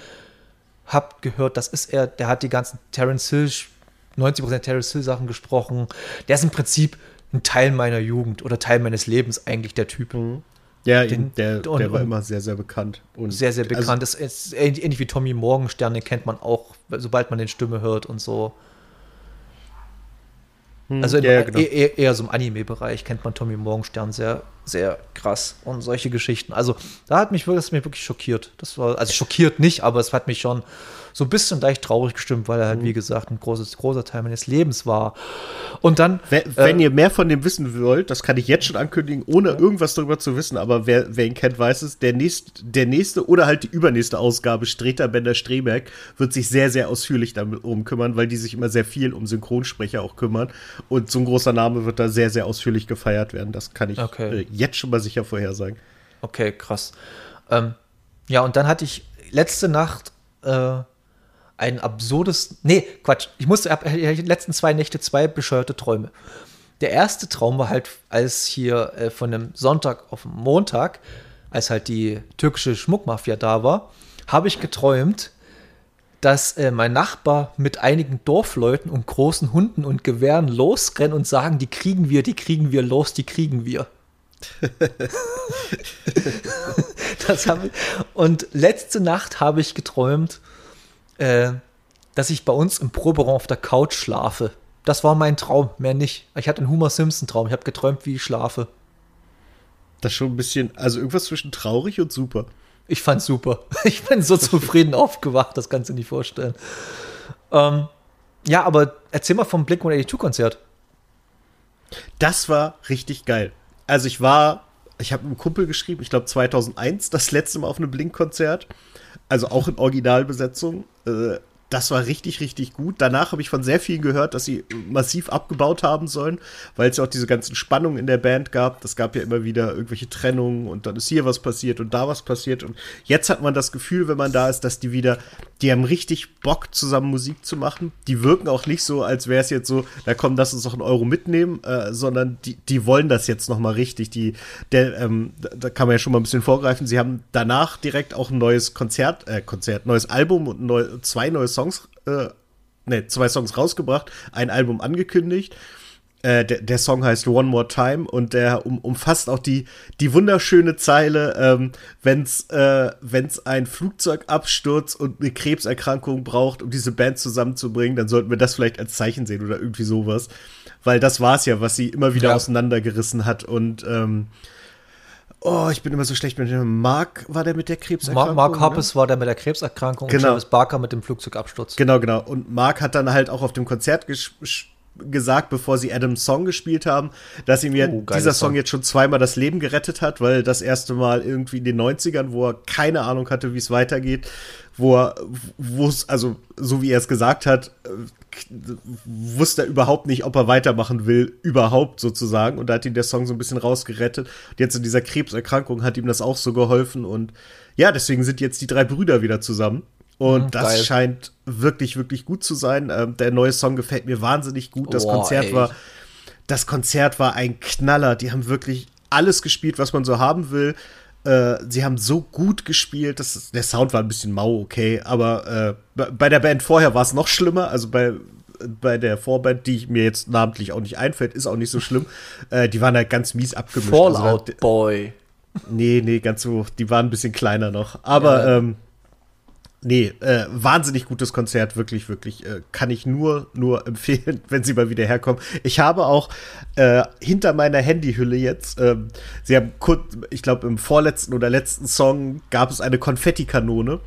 habt gehört, das ist er, der hat die ganzen Terence Hill, 90% Terence Hill Sachen gesprochen. Der ist im Prinzip ein Teil meiner Jugend oder Teil meines Lebens eigentlich, der Typ. Mhm. Ja, den, der, der und, war immer sehr, sehr bekannt. Und sehr, sehr bekannt. Also, das ist ähnlich wie Tommy Morgenstern, den kennt man auch, sobald man den Stimme hört und so. Hm, also ja, genau. eher, eher, so im Anime-Bereich kennt man Tommy Morgenstern sehr, sehr krass und solche Geschichten. Also da hat mich, das mich wirklich schockiert. Das war, also schockiert nicht, aber es hat mich schon so ein bisschen leicht traurig gestimmt, weil er halt, mhm. wie gesagt, ein großes, großer Teil meines Lebens war. Und dann. Wenn, wenn äh, ihr mehr von dem wissen wollt, das kann ich jetzt schon ankündigen, ohne ja. irgendwas darüber zu wissen, aber wer, wer ihn kennt, weiß es, der, nächst, der nächste oder halt die übernächste Ausgabe, Streter Bender Streberg, wird sich sehr, sehr ausführlich darum kümmern, weil die sich immer sehr viel um Synchronsprecher auch kümmern. Und so ein großer Name wird da sehr, sehr ausführlich gefeiert werden. Das kann ich okay. äh, jetzt schon mal sicher vorhersagen. Okay, krass. Ähm, ja, und dann hatte ich letzte Nacht äh, ein absurdes. Nee, Quatsch. Ich musste ab die letzten zwei Nächte zwei bescheuerte Träume. Der erste Traum war halt, als hier äh, von einem Sonntag auf Montag, als halt die türkische Schmuckmafia da war, habe ich geträumt, dass äh, mein Nachbar mit einigen Dorfleuten und großen Hunden und Gewehren losrennen und sagen, die kriegen wir, die kriegen wir los, die kriegen wir. ich, und letzte Nacht habe ich geträumt, äh, dass ich bei uns im Proberaum auf der Couch schlafe. Das war mein Traum, mehr nicht. Ich hatte einen Homer Simpson-Traum. Ich habe geträumt, wie ich schlafe. Das ist schon ein bisschen, also irgendwas zwischen traurig und super. Ich fand's super. Ich bin so zufrieden aufgewacht, das kannst du nicht vorstellen. Ähm, ja, aber erzähl mal vom Blink 182-Konzert. Das war richtig geil. Also ich war, ich habe einem Kumpel geschrieben, ich glaube 2001, das letzte Mal auf einem Blink-Konzert. Also auch in Originalbesetzung. Äh, das war richtig, richtig gut. Danach habe ich von sehr vielen gehört, dass sie massiv abgebaut haben sollen, weil es ja auch diese ganzen Spannungen in der Band gab. Das gab ja immer wieder irgendwelche Trennungen und dann ist hier was passiert und da was passiert. Und jetzt hat man das Gefühl, wenn man da ist, dass die wieder, die haben richtig Bock, zusammen Musik zu machen. Die wirken auch nicht so, als wäre es jetzt so, da kommen, lass uns noch einen Euro mitnehmen, äh, sondern die, die wollen das jetzt noch mal richtig. Die, der, ähm, da kann man ja schon mal ein bisschen vorgreifen. Sie haben danach direkt auch ein neues Konzert, äh, Konzert, neues Album und neu, zwei neue Songs, äh, ne, zwei Songs rausgebracht, ein Album angekündigt. Äh, der, der, Song heißt One More Time und der um, umfasst auch die, die wunderschöne Zeile, ähm, wenn es äh, wenn's ein Flugzeugabsturz und eine Krebserkrankung braucht, um diese Band zusammenzubringen, dann sollten wir das vielleicht als Zeichen sehen oder irgendwie sowas. Weil das war es ja, was sie immer wieder ja. auseinandergerissen hat und ähm, Oh, ich bin immer so schlecht mit dem. Mark war der mit der Krebserkrankung. Mark, Mark Hoppes ne? war der mit der Krebserkrankung genau. und Travis Barker mit dem Flugzeugabsturz. Genau, genau. Und Mark hat dann halt auch auf dem Konzert gesagt, bevor sie Adams Song gespielt haben, dass ihm ja oh, dieser Song, Song jetzt schon zweimal das Leben gerettet hat, weil das erste Mal irgendwie in den 90ern, wo er keine Ahnung hatte, wie es weitergeht, wo er, wo es, also so wie er es gesagt hat, wusste er überhaupt nicht, ob er weitermachen will, überhaupt sozusagen. Und da hat ihn der Song so ein bisschen rausgerettet. Und jetzt in dieser Krebserkrankung hat ihm das auch so geholfen. Und ja, deswegen sind jetzt die drei Brüder wieder zusammen. Und mhm, das geil. scheint wirklich, wirklich gut zu sein. Ähm, der neue Song gefällt mir wahnsinnig gut. Das oh, Konzert ey. war, das Konzert war ein Knaller. Die haben wirklich alles gespielt, was man so haben will. Äh, sie haben so gut gespielt, dass der Sound war ein bisschen mau, okay, aber äh, bei der Band vorher war es noch schlimmer. Also bei bei der Vorband, die mir jetzt namentlich auch nicht einfällt, ist auch nicht so schlimm. Äh, die waren halt ganz mies abgemischt. Fallout also, halt, Boy. Nee, nee, ganz so. Die waren ein bisschen kleiner noch. Aber ja. ähm, Nee, äh, wahnsinnig gutes Konzert, wirklich, wirklich. Äh, kann ich nur, nur empfehlen, wenn sie mal wieder herkommen. Ich habe auch äh, hinter meiner Handyhülle jetzt, ähm, sie haben kurz, ich glaube, im vorletzten oder letzten Song gab es eine Konfettikanone.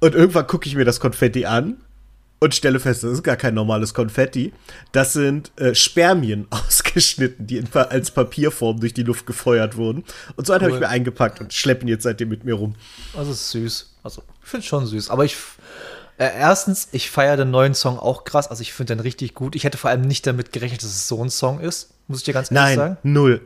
Und irgendwann gucke ich mir das Konfetti an und stelle fest, das ist gar kein normales Konfetti. Das sind äh, Spermien ausgeschnitten, die in, als Papierform durch die Luft gefeuert wurden. Und so einen cool. habe ich mir eingepackt und schleppe ihn jetzt seitdem mit mir rum. Das ist süß. Also, ich finde es schon süß. Aber ich. Äh, erstens, ich feiere den neuen Song auch krass. Also, ich finde den richtig gut. Ich hätte vor allem nicht damit gerechnet, dass es so ein Song ist. Muss ich dir ganz ehrlich Nein, sagen. Null.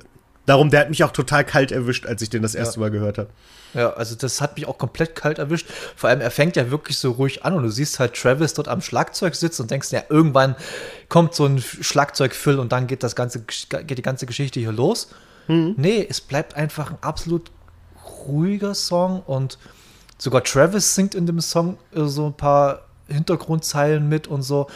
Darum, der hat mich auch total kalt erwischt, als ich den das erste ja. Mal gehört habe. Ja, also das hat mich auch komplett kalt erwischt. Vor allem, er fängt ja wirklich so ruhig an und du siehst halt Travis dort am Schlagzeug sitzen und denkst, ja, irgendwann kommt so ein Schlagzeugfill und dann geht das ganze, geht die ganze Geschichte hier los. Mhm. Nee, es bleibt einfach ein absolut ruhiger Song und sogar Travis singt in dem Song so ein paar Hintergrundzeilen mit und so.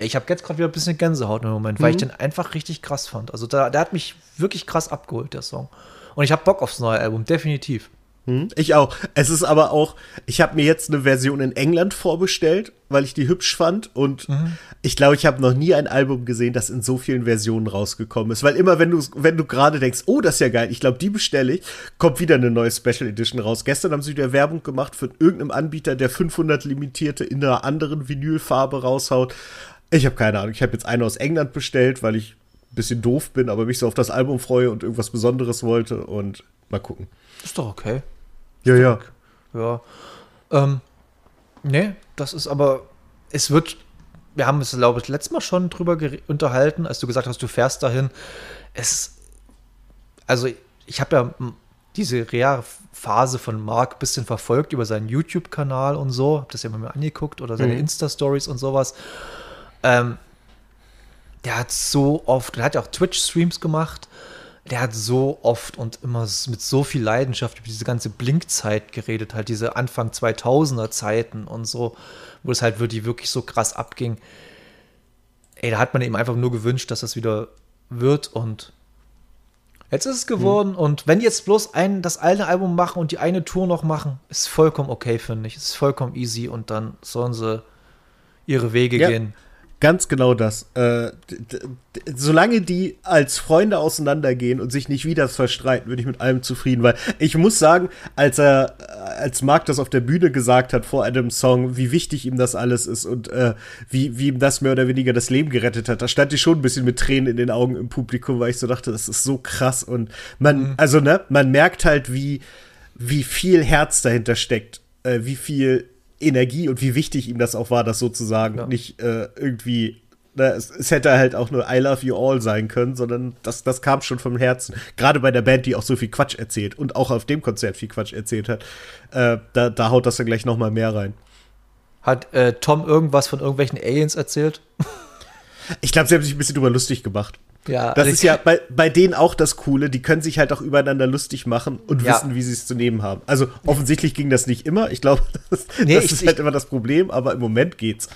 Ich habe jetzt gerade wieder ein bisschen Gänsehaut im Moment, weil mhm. ich den einfach richtig krass fand. Also da, der hat mich wirklich krass abgeholt, der Song. Und ich habe Bock aufs neue Album, definitiv. Mhm, ich auch. Es ist aber auch, ich habe mir jetzt eine Version in England vorbestellt, weil ich die hübsch fand. Und mhm. ich glaube, ich habe noch nie ein Album gesehen, das in so vielen Versionen rausgekommen ist. Weil immer, wenn du, wenn du gerade denkst, oh, das ist ja geil, ich glaube, die bestelle ich, kommt wieder eine neue Special Edition raus. Gestern haben sie wieder Werbung gemacht für irgendeinen Anbieter, der 500 limitierte in einer anderen Vinylfarbe raushaut. Ich habe keine Ahnung. Ich habe jetzt eine aus England bestellt, weil ich ein bisschen doof bin, aber mich so auf das Album freue und irgendwas Besonderes wollte. Und mal gucken. Ist doch okay. Ja, ja. Ja. Ähm, nee, das ist aber, es wird, wir haben es, glaube ich, letztes Mal schon drüber unterhalten, als du gesagt hast, du fährst dahin. Es, also ich habe ja diese Reha-Phase von Mark ein bisschen verfolgt über seinen YouTube-Kanal und so, habe das ja mal angeguckt oder seine mhm. Insta-Stories und sowas. Ähm, der hat so oft, der hat ja auch Twitch-Streams gemacht. Der hat so oft und immer mit so viel Leidenschaft über diese ganze Blink-Zeit geredet, halt diese Anfang 2000er Zeiten und so, wo es halt wirklich, wirklich so krass abging. Ey, da hat man ihm einfach nur gewünscht, dass das wieder wird und jetzt ist es geworden. Hm. Und wenn die jetzt bloß ein, das alte Album machen und die eine Tour noch machen, ist vollkommen okay, finde ich. Ist vollkommen easy und dann sollen sie ihre Wege ja. gehen. Ganz genau das. Äh, solange die als Freunde auseinandergehen und sich nicht wieder verstreiten, würde ich mit allem zufrieden, weil ich muss sagen, als er, als Mark das auf der Bühne gesagt hat vor einem Song, wie wichtig ihm das alles ist und äh, wie, wie ihm das mehr oder weniger das Leben gerettet hat, da stand ich schon ein bisschen mit Tränen in den Augen im Publikum, weil ich so dachte, das ist so krass und man, mhm. also ne, man merkt halt, wie, wie viel Herz dahinter steckt, äh, wie viel Energie und wie wichtig ihm das auch war, das sozusagen ja. nicht äh, irgendwie na, ne, es, es, hätte halt auch nur I Love You All sein können, sondern das, das kam schon vom Herzen. Gerade bei der Band, die auch so viel Quatsch erzählt und auch auf dem Konzert viel Quatsch erzählt hat, äh, da, da haut das dann gleich noch mal mehr rein. Hat äh, Tom irgendwas von irgendwelchen Aliens erzählt? Ich glaube, sie haben sich ein bisschen drüber lustig gemacht. Ja, das ist ja bei, bei denen auch das Coole, die können sich halt auch übereinander lustig machen und ja. wissen, wie sie es zu nehmen haben. Also offensichtlich ging das nicht immer. Ich glaube, das, nee, das ich, ist halt ich, immer das Problem, aber im Moment geht's.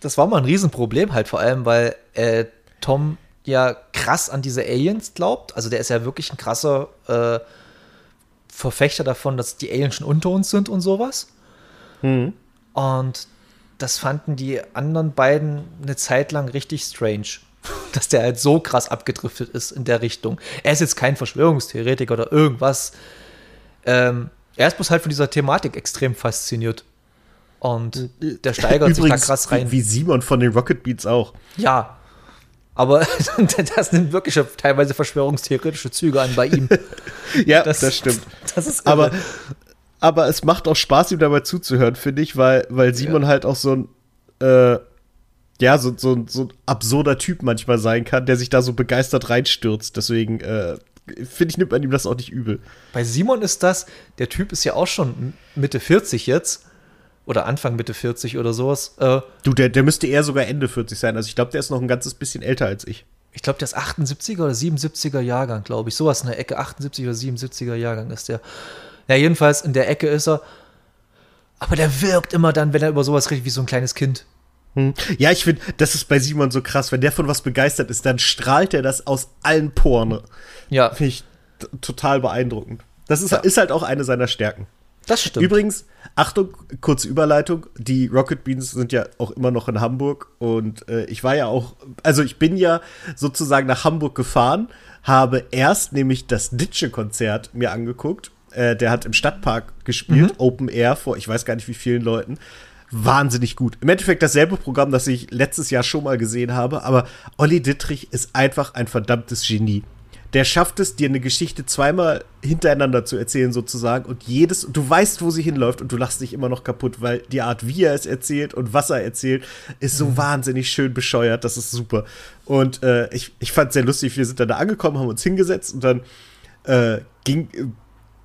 Das war mal ein Riesenproblem halt, vor allem, weil äh, Tom ja krass an diese Aliens glaubt. Also der ist ja wirklich ein krasser äh, Verfechter davon, dass die Aliens schon unter uns sind und sowas. Hm. Und das fanden die anderen beiden eine Zeit lang richtig strange dass der halt so krass abgedriftet ist in der Richtung. Er ist jetzt kein Verschwörungstheoretiker oder irgendwas. Ähm, er ist bloß halt von dieser Thematik extrem fasziniert. Und der steigert Übrigens, sich da krass rein. Wie Simon von den Rocket Beats auch. Ja. Aber das nimmt wirklich teilweise verschwörungstheoretische Züge an bei ihm. ja, das, das stimmt. Das ist aber, aber es macht auch Spaß, ihm dabei zuzuhören, finde ich, weil, weil Simon ja. halt auch so ein äh, ja, so, so, so ein absurder Typ manchmal sein kann, der sich da so begeistert reinstürzt. Deswegen, äh, finde ich, nimmt man ihm das auch nicht übel. Bei Simon ist das, der Typ ist ja auch schon Mitte 40 jetzt. Oder Anfang Mitte 40 oder sowas. Äh, du, der, der müsste eher sogar Ende 40 sein. Also ich glaube, der ist noch ein ganzes bisschen älter als ich. Ich glaube, der ist 78er oder 77er Jahrgang, glaube ich. Sowas in der Ecke, 78 oder 77er Jahrgang ist der. Ja, jedenfalls in der Ecke ist er. Aber der wirkt immer dann, wenn er über sowas redet, wie so ein kleines Kind. Hm. Ja, ich finde, das ist bei Simon so krass. Wenn der von was begeistert ist, dann strahlt er das aus allen Poren. Ja. Finde ich total beeindruckend. Das ist, ja. ist halt auch eine seiner Stärken. Das stimmt. Übrigens, Achtung, kurze Überleitung. Die Rocket Beans sind ja auch immer noch in Hamburg und äh, ich war ja auch, also ich bin ja sozusagen nach Hamburg gefahren, habe erst nämlich das Ditsche-Konzert mir angeguckt. Äh, der hat im Stadtpark gespielt, mhm. Open Air vor, ich weiß gar nicht wie vielen Leuten wahnsinnig gut. Im Endeffekt dasselbe Programm, das ich letztes Jahr schon mal gesehen habe, aber Olli Dittrich ist einfach ein verdammtes Genie. Der schafft es, dir eine Geschichte zweimal hintereinander zu erzählen, sozusagen, und jedes, du weißt, wo sie hinläuft, und du lachst dich immer noch kaputt, weil die Art, wie er es erzählt und was er erzählt, ist so mhm. wahnsinnig schön bescheuert. Das ist super. Und äh, ich, ich fand es sehr lustig. Wir sind dann da angekommen, haben uns hingesetzt und dann äh, ging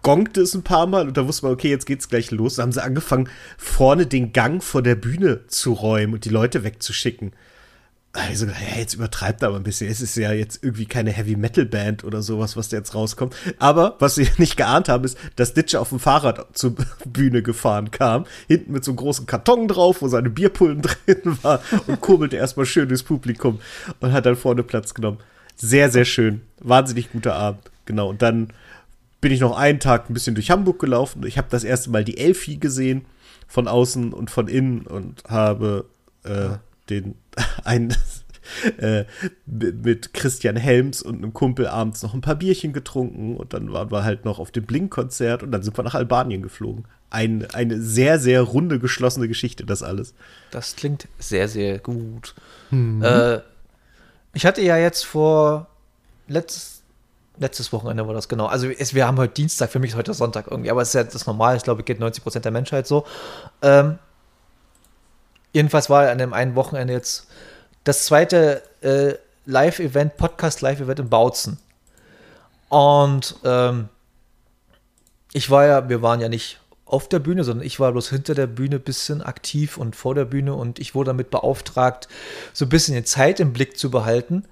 gongte es ein paar Mal und da wusste man, okay, jetzt geht's gleich los. Da haben sie angefangen, vorne den Gang vor der Bühne zu räumen und die Leute wegzuschicken. Also, ja, jetzt übertreibt er aber ein bisschen. Es ist ja jetzt irgendwie keine Heavy Metal Band oder sowas, was da jetzt rauskommt. Aber was sie nicht geahnt haben, ist, dass Ditcher auf dem Fahrrad zur Bühne gefahren kam, hinten mit so einem großen Karton drauf, wo seine Bierpullen drin war und kurbelte erstmal schön durchs Publikum und hat dann vorne Platz genommen. Sehr, sehr schön. Wahnsinnig guter Abend. Genau. Und dann bin ich noch einen Tag ein bisschen durch Hamburg gelaufen. Ich habe das erste Mal die Elfi gesehen, von außen und von innen und habe äh, den einen äh, mit Christian Helms und einem Kumpel abends noch ein paar Bierchen getrunken und dann waren wir halt noch auf dem Blink-Konzert und dann sind wir nach Albanien geflogen. Ein, eine sehr, sehr runde, geschlossene Geschichte, das alles. Das klingt sehr, sehr gut. Mhm. Äh, ich hatte ja jetzt vor letztes Letztes Wochenende war das genau. Also es, wir haben heute Dienstag, für mich ist heute Sonntag irgendwie, aber es ist ja das normal, ich glaube, geht 90 Prozent der Menschheit so. Ähm, jedenfalls war an dem einen Wochenende jetzt das zweite äh, Live-Event, Podcast-Live-Event in Bautzen. Und ähm, ich war ja, wir waren ja nicht auf der Bühne, sondern ich war bloß hinter der Bühne ein bisschen aktiv und vor der Bühne und ich wurde damit beauftragt, so ein bisschen die Zeit im Blick zu behalten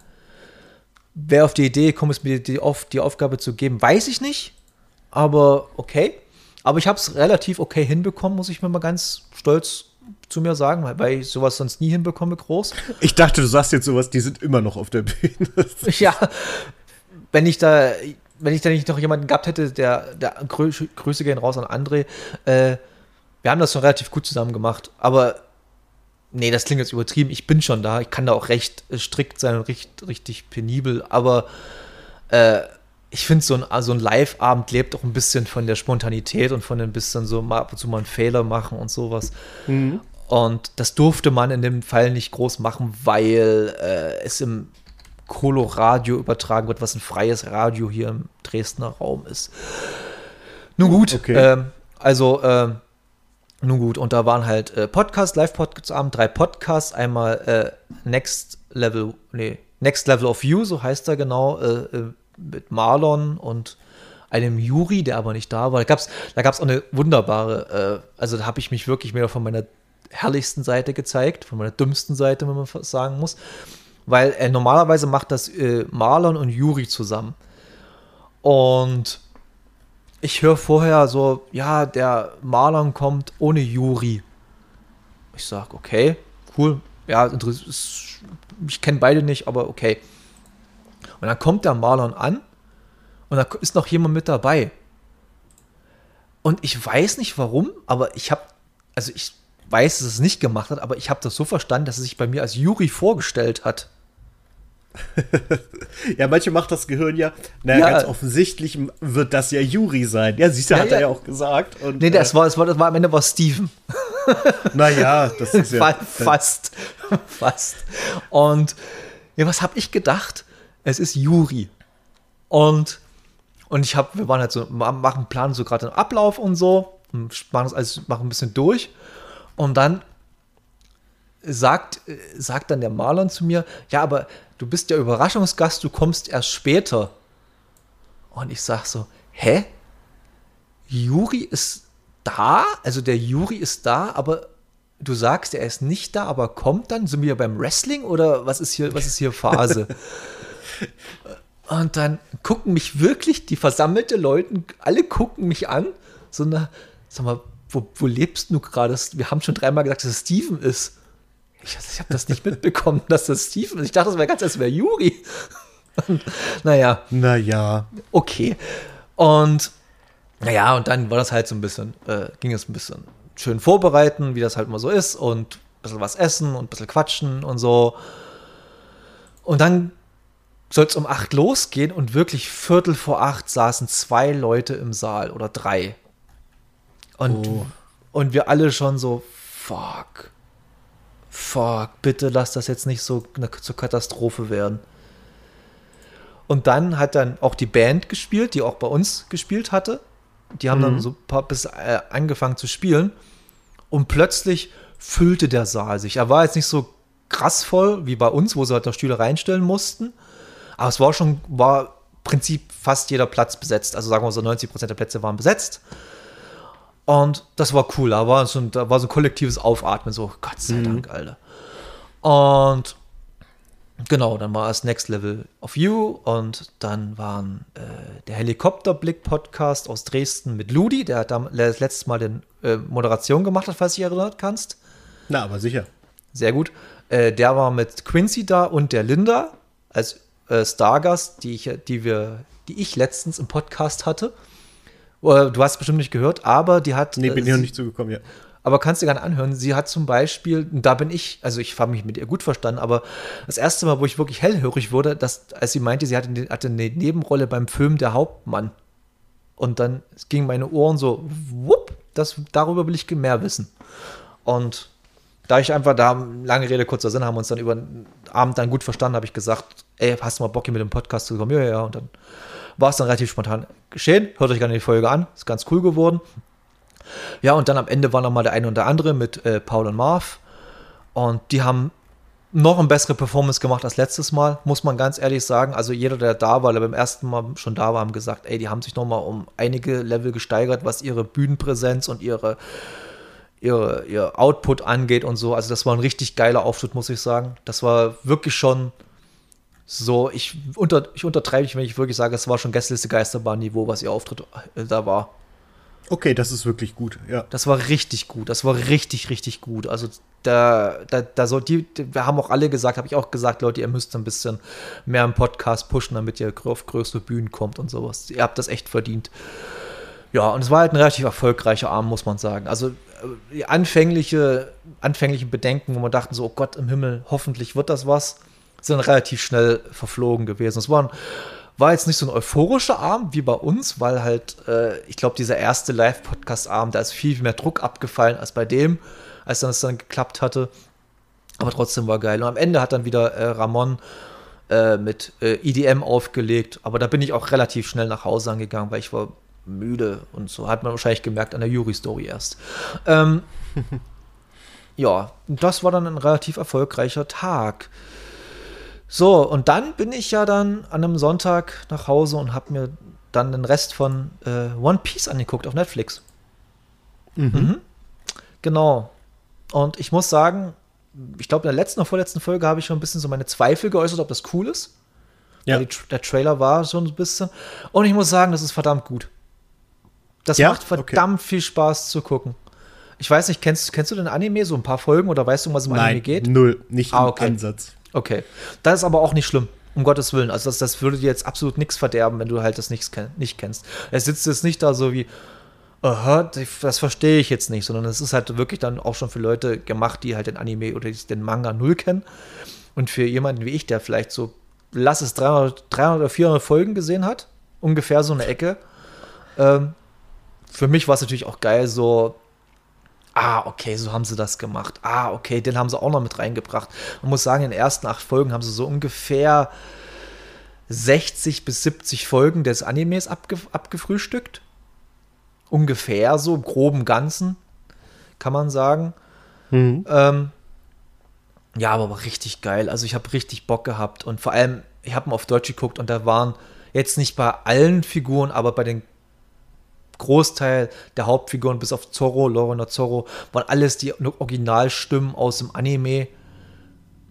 wer auf die Idee gekommen ist, mir die, auf, die Aufgabe zu geben, weiß ich nicht. Aber okay. Aber ich habe es relativ okay hinbekommen, muss ich mir mal ganz stolz zu mir sagen, weil ich sowas sonst nie hinbekomme, groß. Ich dachte, du sagst jetzt sowas, die sind immer noch auf der Bühne. ja, wenn ich da, wenn ich da nicht noch jemanden gehabt hätte, der, der Grü Grüße gehen raus an André, äh, wir haben das schon relativ gut zusammen gemacht, aber nee, das klingt jetzt übertrieben, ich bin schon da, ich kann da auch recht äh, strikt sein und richtig, richtig penibel, aber äh, ich finde, so ein, so ein Live-Abend lebt auch ein bisschen von der Spontanität und von ein bisschen so mal ab und zu mal einen Fehler machen und sowas. Mhm. Und das durfte man in dem Fall nicht groß machen, weil äh, es im Coloradio übertragen wird, was ein freies Radio hier im Dresdner Raum ist. Nun gut, okay. äh, also äh, nun gut, und da waren halt äh, Podcasts, Live-Podcasts Abend, drei Podcasts, einmal äh, Next Level, nee, Next Level of You, so heißt er genau, äh, äh, mit Marlon und einem Juri, der aber nicht da war. Da gab es da gab's auch eine wunderbare, äh, also da habe ich mich wirklich mehr von meiner herrlichsten Seite gezeigt, von meiner dümmsten Seite, wenn man sagen muss. Weil äh, normalerweise macht das Marlon und Juri zusammen. Und ich höre vorher so, ja, der Marlon kommt ohne Juri. Ich sage, okay, cool. Ja, ich kenne beide nicht, aber okay. Und dann kommt der Marlon an und da ist noch jemand mit dabei. Und ich weiß nicht warum, aber ich habe, also ich weiß, dass es nicht gemacht hat, aber ich habe das so verstanden, dass er sich bei mir als Juri vorgestellt hat. ja, manche macht das Gehirn ja. Naja, ja. ganz offensichtlich wird das ja Juri sein. Ja, siehst du, ja, hat ja. er ja auch gesagt. Und, nee, das, äh, war, das, war, das war am Ende war Steven. naja, das ist ja. Fast. Fast. Und ja, was habe ich gedacht? Es ist Juri. Und, und ich habe, wir waren halt so, machen Plan so gerade den Ablauf und so. Und machen das alles, machen ein bisschen durch. Und dann sagt, sagt dann der Marlon zu mir, ja, aber du bist der Überraschungsgast, du kommst erst später. Und ich sag so, hä? Juri ist da? Also der Juri ist da, aber du sagst, er ist nicht da, aber kommt dann? Sind wir beim Wrestling oder was ist hier, was ist hier Phase? Und dann gucken mich wirklich die versammelte Leute, alle gucken mich an, so eine, sag mal, wo, wo lebst du gerade? Wir haben schon dreimal gesagt, dass es Steven ist. Ich, ich habe das nicht mitbekommen, dass das Steven ist. Ich dachte, das wäre ganz, als wäre Juri. naja. Naja. Okay. Und naja, und dann war das halt so ein bisschen, äh, ging es ein bisschen schön vorbereiten, wie das halt mal so ist und ein bisschen was essen und ein bisschen quatschen und so. Und dann soll es um acht losgehen und wirklich Viertel vor acht saßen zwei Leute im Saal oder drei. Und, oh. und wir alle schon so, fuck fuck, bitte lass das jetzt nicht so eine, zur Katastrophe werden. Und dann hat dann auch die Band gespielt, die auch bei uns gespielt hatte. Die haben mhm. dann so ein paar bis äh, angefangen zu spielen. Und plötzlich füllte der Saal sich. Er war jetzt nicht so krass voll wie bei uns, wo sie halt noch Stühle reinstellen mussten. Aber es war schon, war im Prinzip fast jeder Platz besetzt. Also sagen wir so 90 Prozent der Plätze waren besetzt. Und das war cool. Da war so ein, da war so ein kollektives Aufatmen, so Gott sei mhm. Dank, Alter. Und genau, dann war es Next Level of You und dann waren äh, der Helikopterblick-Podcast aus Dresden mit Ludi, der hat das letzte Mal den äh, Moderation gemacht hat, falls du dich erinnert kannst. Na, aber sicher. Sehr gut. Äh, der war mit Quincy da und der Linda als äh, Stargast, die ich, die wir, die ich letztens im Podcast hatte. Du hast es bestimmt nicht gehört, aber die hat. Nee, bin ich noch nicht zugekommen, ja. Aber kannst du gerne anhören. Sie hat zum Beispiel, da bin ich, also ich habe mich mit ihr gut verstanden, aber das erste Mal, wo ich wirklich hellhörig wurde, dass, als sie meinte, sie hatte, hatte eine Nebenrolle beim Film Der Hauptmann. Und dann gingen meine Ohren so, wupp, das, darüber will ich mehr wissen. Und da ich einfach da, lange Rede, kurzer Sinn, haben uns dann über den Abend dann gut verstanden, habe ich gesagt, ey, hast du mal Bock hier mit dem Podcast zu kommen? Ja, ja, ja. Und dann war es dann relativ spontan geschehen. Hört euch gerne die Folge an, ist ganz cool geworden. Ja, und dann am Ende war noch mal der eine und der andere mit äh, Paul und Marv. Und die haben noch eine bessere Performance gemacht als letztes Mal, muss man ganz ehrlich sagen. Also jeder, der da war, der beim ersten Mal schon da war, haben gesagt, ey, die haben sich noch mal um einige Level gesteigert, was ihre Bühnenpräsenz und ihre, ihre, ihr Output angeht und so. Also das war ein richtig geiler Auftritt, muss ich sagen. Das war wirklich schon so, ich, unter, ich untertreibe nicht, wenn ich wirklich sage, es war schon Gästeliste Geisterbahn-Niveau, was ihr Auftritt äh, da war. Okay, das ist wirklich gut, ja. Das war richtig gut, das war richtig, richtig gut. Also da, da, da soll die, wir haben auch alle gesagt, habe ich auch gesagt, Leute, ihr müsst ein bisschen mehr im Podcast pushen, damit ihr auf größere Bühnen kommt und sowas. Ihr habt das echt verdient. Ja, und es war halt ein relativ erfolgreicher Abend, muss man sagen. Also äh, die anfängliche anfänglichen Bedenken, wo man dachten so, oh Gott im Himmel, hoffentlich wird das was, sind relativ schnell verflogen gewesen. Es war, war jetzt nicht so ein euphorischer Abend wie bei uns, weil halt, äh, ich glaube, dieser erste Live-Podcast-Abend, da ist viel, viel mehr Druck abgefallen als bei dem, als dann es dann geklappt hatte. Aber trotzdem war geil. Und am Ende hat dann wieder äh, Ramon äh, mit äh, EDM aufgelegt. Aber da bin ich auch relativ schnell nach Hause angegangen, weil ich war müde und so hat man wahrscheinlich gemerkt an der Jury-Story erst. Ähm, ja, das war dann ein relativ erfolgreicher Tag. So, und dann bin ich ja dann an einem Sonntag nach Hause und habe mir dann den Rest von äh, One Piece angeguckt auf Netflix. Mhm. Mhm. Genau. Und ich muss sagen, ich glaube, in der letzten oder vorletzten Folge habe ich schon ein bisschen so meine Zweifel geäußert, ob das cool ist. Ja. Die, der Trailer war schon ein bisschen. Und ich muss sagen, das ist verdammt gut. Das ja? macht verdammt okay. viel Spaß zu gucken. Ich weiß nicht, kennst, kennst du den Anime, so ein paar Folgen oder weißt du, um was im Nein, Anime geht? Null, nicht ah, okay. im Ansatz. Okay. Das ist aber auch nicht schlimm. Um Gottes Willen. Also, das, das würde dir jetzt absolut nichts verderben, wenn du halt das nicht, nicht kennst. Es sitzt jetzt nicht da so wie, aha, das verstehe ich jetzt nicht, sondern es ist halt wirklich dann auch schon für Leute gemacht, die halt den Anime oder den Manga null kennen. Und für jemanden wie ich, der vielleicht so, lass es 300, 300 oder 400 Folgen gesehen hat, ungefähr so eine Ecke. Ähm, für mich war es natürlich auch geil, so ah, okay, so haben sie das gemacht. Ah, okay, den haben sie auch noch mit reingebracht. Man muss sagen, in den ersten acht Folgen haben sie so ungefähr 60 bis 70 Folgen des Animes abge abgefrühstückt. Ungefähr so, im groben Ganzen, kann man sagen. Mhm. Ähm, ja, aber war richtig geil. Also ich habe richtig Bock gehabt und vor allem, ich habe mal auf Deutsch geguckt und da waren jetzt nicht bei allen Figuren, aber bei den Großteil der Hauptfiguren, bis auf Zorro, Lorena Zorro, waren alles die Originalstimmen aus dem Anime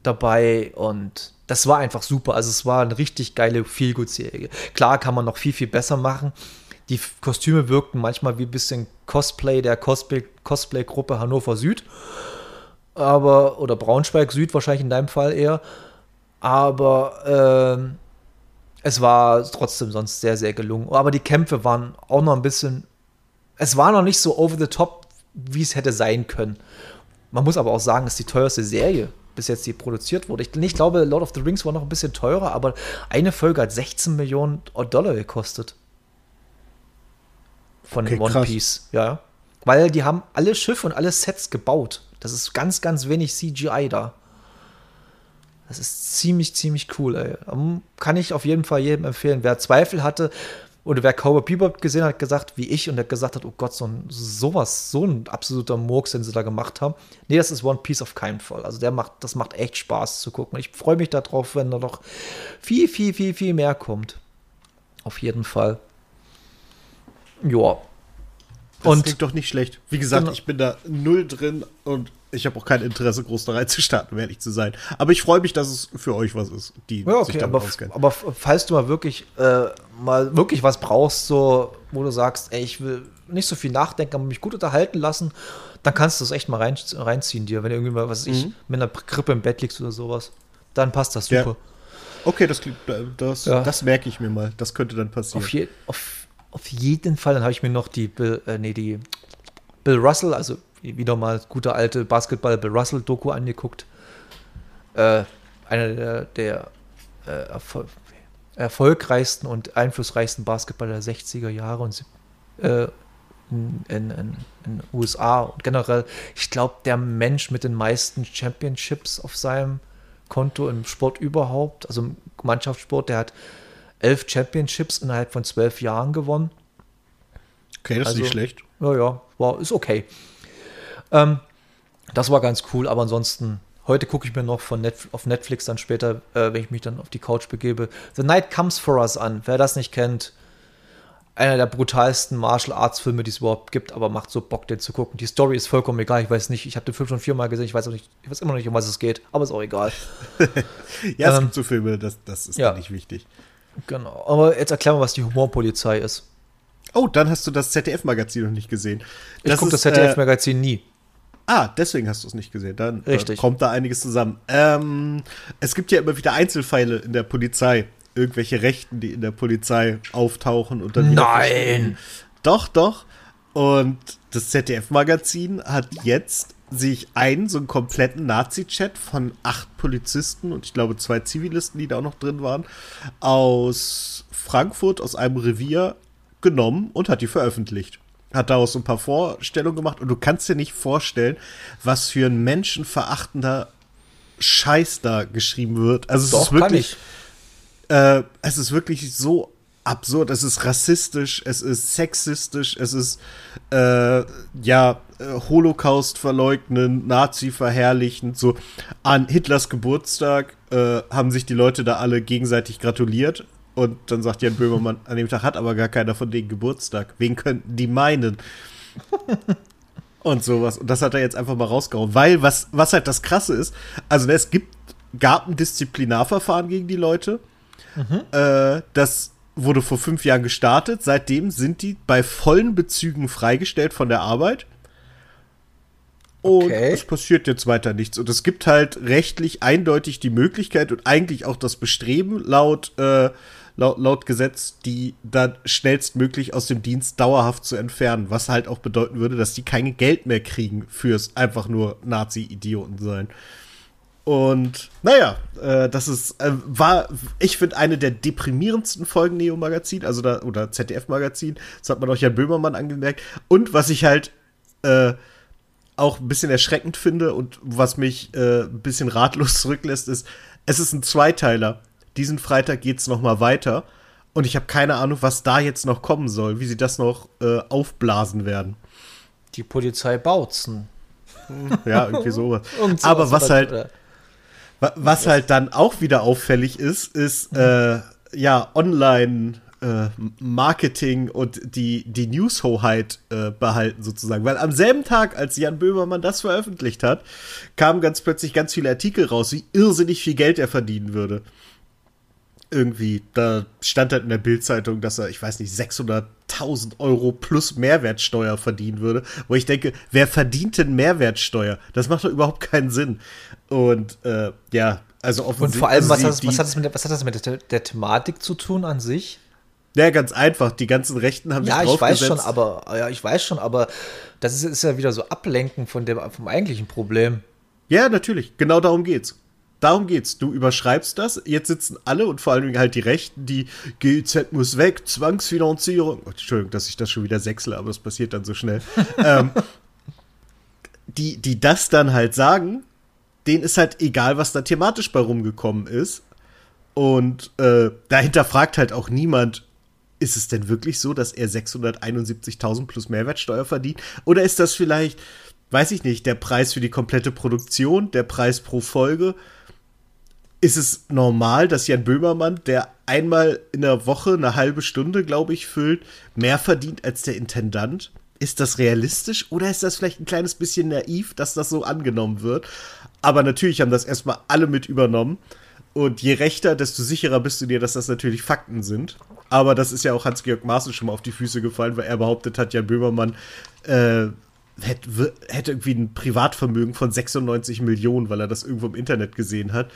dabei und das war einfach super. Also es war eine richtig geile Feelgood-Serie. Klar kann man noch viel, viel besser machen. Die Kostüme wirkten manchmal wie ein bisschen Cosplay der Cosplay-Gruppe Hannover Süd. Aber, oder Braunschweig Süd wahrscheinlich in deinem Fall eher. Aber ähm, es war trotzdem sonst sehr, sehr gelungen. Aber die Kämpfe waren auch noch ein bisschen. Es war noch nicht so over the top, wie es hätte sein können. Man muss aber auch sagen, es ist die teuerste Serie bis jetzt, die produziert wurde. Ich, ich glaube, Lord of the Rings war noch ein bisschen teurer, aber eine Folge hat 16 Millionen Dollar gekostet. Von okay, One krass. Piece, ja. Weil die haben alle Schiffe und alle Sets gebaut. Das ist ganz, ganz wenig CGI da. Das ist ziemlich, ziemlich cool, ey. Kann ich auf jeden Fall jedem empfehlen. Wer Zweifel hatte oder wer Cowboy Bebop gesehen hat, gesagt, wie ich, und der gesagt hat, oh Gott, so ein, sowas, so ein absoluter Murks, den sie da gemacht haben. Nee, das ist One Piece of keinen Fall. Also der macht, das macht echt Spaß zu gucken. Ich freue mich darauf, wenn da noch viel, viel, viel, viel mehr kommt. Auf jeden Fall. Ja. Das und klingt doch nicht schlecht. Wie gesagt, genau. ich bin da null drin und ich habe auch kein Interesse, groß da reinzustarten, um ehrlich zu sein. Aber ich freue mich, dass es für euch was ist, die ja, okay, sich damit aber, auskennen. Aber falls du mal wirklich äh, mal wirklich was brauchst, so, wo du sagst, ey, ich will nicht so viel nachdenken, aber mich gut unterhalten lassen, dann kannst du das echt mal rein, reinziehen dir, wenn du irgendwie mal, was mhm. ich, mit einer Grippe im Bett liegst oder sowas. Dann passt das super. Ja. Okay, das, das, ja. das merke ich mir mal. Das könnte dann passieren. Auf, je, auf, auf jeden Fall, dann habe ich mir noch die, äh, nee, die Bill Russell, also wieder mal gute alte Basketball Bill Russell Doku angeguckt. Äh, einer der, der äh, erfol erfolgreichsten und einflussreichsten Basketballer der 60er Jahre und äh, in, in USA und generell, ich glaube, der Mensch mit den meisten Championships auf seinem Konto im Sport überhaupt, also im Mannschaftssport, der hat elf Championships innerhalb von zwölf Jahren gewonnen. Okay, das also, ist nicht schlecht. Ja, ja, war, ist okay. Ähm, das war ganz cool, aber ansonsten, heute gucke ich mir noch von Netf auf Netflix dann später, äh, wenn ich mich dann auf die Couch begebe, The Night Comes for Us an. Wer das nicht kennt, einer der brutalsten Martial Arts Filme, die es überhaupt gibt, aber macht so Bock, den zu gucken. Die Story ist vollkommen egal, ich weiß nicht, ich habe den Film schon viermal gesehen, ich weiß auch nicht, ich weiß immer noch nicht, um was es geht, aber ist auch egal. ja, es ähm, gibt so Filme, das, das ist ja nicht wichtig. Genau, aber jetzt erklär mal, was die Humorpolizei ist. Oh, dann hast du das ZDF-Magazin noch nicht gesehen. Das ich gucke das ZDF-Magazin äh, nie. Ah, deswegen hast du es nicht gesehen. Dann Richtig. kommt da einiges zusammen. Ähm, es gibt ja immer wieder Einzelfälle in der Polizei. Irgendwelche Rechten, die in der Polizei auftauchen und dann. Nein! Doch, doch. Und das ZDF-Magazin hat jetzt sehe ich einen, so einen kompletten Nazi-Chat von acht Polizisten und ich glaube zwei Zivilisten, die da auch noch drin waren, aus Frankfurt, aus einem Revier genommen und hat die veröffentlicht. Hat daraus so ein paar Vorstellungen gemacht und du kannst dir nicht vorstellen, was für ein menschenverachtender Scheiß da geschrieben wird. Also es Doch, ist wirklich, äh, es ist wirklich so absurd. Es ist rassistisch, es ist sexistisch, es ist äh, ja Holocaust verleugnen, Nazi verherrlichen. So an Hitlers Geburtstag äh, haben sich die Leute da alle gegenseitig gratuliert. Und dann sagt Jan Böhmermann, an dem Tag hat aber gar keiner von denen Geburtstag. Wen könnten die meinen? und sowas. Und das hat er jetzt einfach mal rausgehauen. Weil, was, was halt das Krasse ist, also es gibt, gab ein Disziplinarverfahren gegen die Leute. Mhm. Äh, das wurde vor fünf Jahren gestartet. Seitdem sind die bei vollen Bezügen freigestellt von der Arbeit. Und okay. es passiert jetzt weiter nichts. Und es gibt halt rechtlich eindeutig die Möglichkeit und eigentlich auch das Bestreben laut, äh, laut, laut Gesetz, die dann schnellstmöglich aus dem Dienst dauerhaft zu entfernen. Was halt auch bedeuten würde, dass die kein Geld mehr kriegen fürs einfach nur Nazi-Idioten sein. Und naja, äh, das ist, äh, war, ich finde, eine der deprimierendsten Folgen Neo-Magazin, also da, oder ZDF-Magazin. Das hat man auch Jan Böhmermann angemerkt. Und was ich halt äh, auch ein bisschen erschreckend finde und was mich äh, ein bisschen ratlos zurücklässt, ist, es ist ein Zweiteiler. Diesen Freitag geht's noch mal weiter. Und ich habe keine Ahnung, was da jetzt noch kommen soll, wie sie das noch äh, aufblasen werden. Die Polizei Bautzen. Ja, irgendwie sowas. Aber was halt, oder? Was halt dann auch wieder auffällig ist, ist äh, ja online äh, Marketing und die, die News-Hoheit äh, behalten sozusagen. Weil am selben Tag, als Jan Böhmermann das veröffentlicht hat, kamen ganz plötzlich ganz viele Artikel raus, wie irrsinnig viel Geld er verdienen würde irgendwie, da stand halt in der Bildzeitung, dass er, ich weiß nicht, 600.000 Euro plus Mehrwertsteuer verdienen würde. Wo ich denke, wer verdient denn Mehrwertsteuer? Das macht doch überhaupt keinen Sinn. Und äh, ja, also offensichtlich. Und vor allem, was, hat, was, hat das mit, was hat das mit der, der Thematik zu tun an sich? Ja, ganz einfach. Die ganzen Rechten haben ja, sich Ja, ich weiß schon, aber ja, ich weiß schon, aber das ist, ist ja wieder so Ablenken von dem vom eigentlichen Problem. Ja, natürlich. Genau darum geht's. Darum geht's. Du überschreibst das. Jetzt sitzen alle und vor allen Dingen halt die Rechten, die GZ muss weg, Zwangsfinanzierung. Oh, Entschuldigung, dass ich das schon wieder sechsle, aber es passiert dann so schnell. ähm, die, die das dann halt sagen, denen ist halt egal, was da thematisch bei rumgekommen ist. Und äh, dahinter fragt halt auch niemand, ist es denn wirklich so, dass er 671.000 plus Mehrwertsteuer verdient? Oder ist das vielleicht, weiß ich nicht, der Preis für die komplette Produktion, der Preis pro Folge? ist es normal, dass Jan Böhmermann, der einmal in der Woche eine halbe Stunde, glaube ich, füllt, mehr verdient als der Intendant? Ist das realistisch oder ist das vielleicht ein kleines bisschen naiv, dass das so angenommen wird? Aber natürlich haben das erstmal alle mit übernommen. Und je rechter, desto sicherer bist du dir, dass das natürlich Fakten sind. Aber das ist ja auch Hans-Georg Maaßen schon mal auf die Füße gefallen, weil er behauptet hat, Jan Böhmermann äh, hätte, hätte irgendwie ein Privatvermögen von 96 Millionen, weil er das irgendwo im Internet gesehen hat.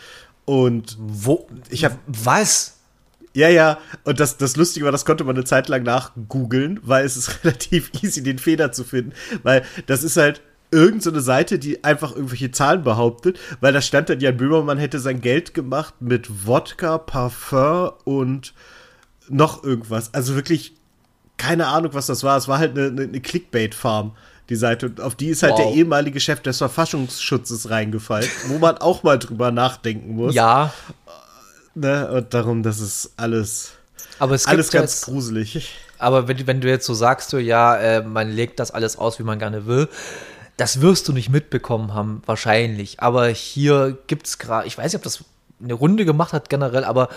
Und wo ich habe was? Ja, ja, und das, das Lustige war, das konnte man eine Zeit lang nachgoogeln, weil es ist relativ easy, den Fehler zu finden, weil das ist halt irgendeine so Seite, die einfach irgendwelche Zahlen behauptet, weil da stand dann, Jan Böhmermann hätte sein Geld gemacht mit Wodka, Parfum und noch irgendwas. Also wirklich keine Ahnung, was das war. Es war halt eine, eine Clickbait-Farm die Seite. Und auf die ist halt wow. der ehemalige Chef des Verfassungsschutzes reingefallen, wo man auch mal drüber nachdenken muss. Ja. Ne? Und darum, das ist alles, aber es alles ganz jetzt, gruselig. Aber wenn, wenn du jetzt so sagst, so, ja, äh, man legt das alles aus, wie man gerne will, das wirst du nicht mitbekommen haben, wahrscheinlich. Aber hier gibt es gerade, ich weiß nicht, ob das eine Runde gemacht hat generell, aber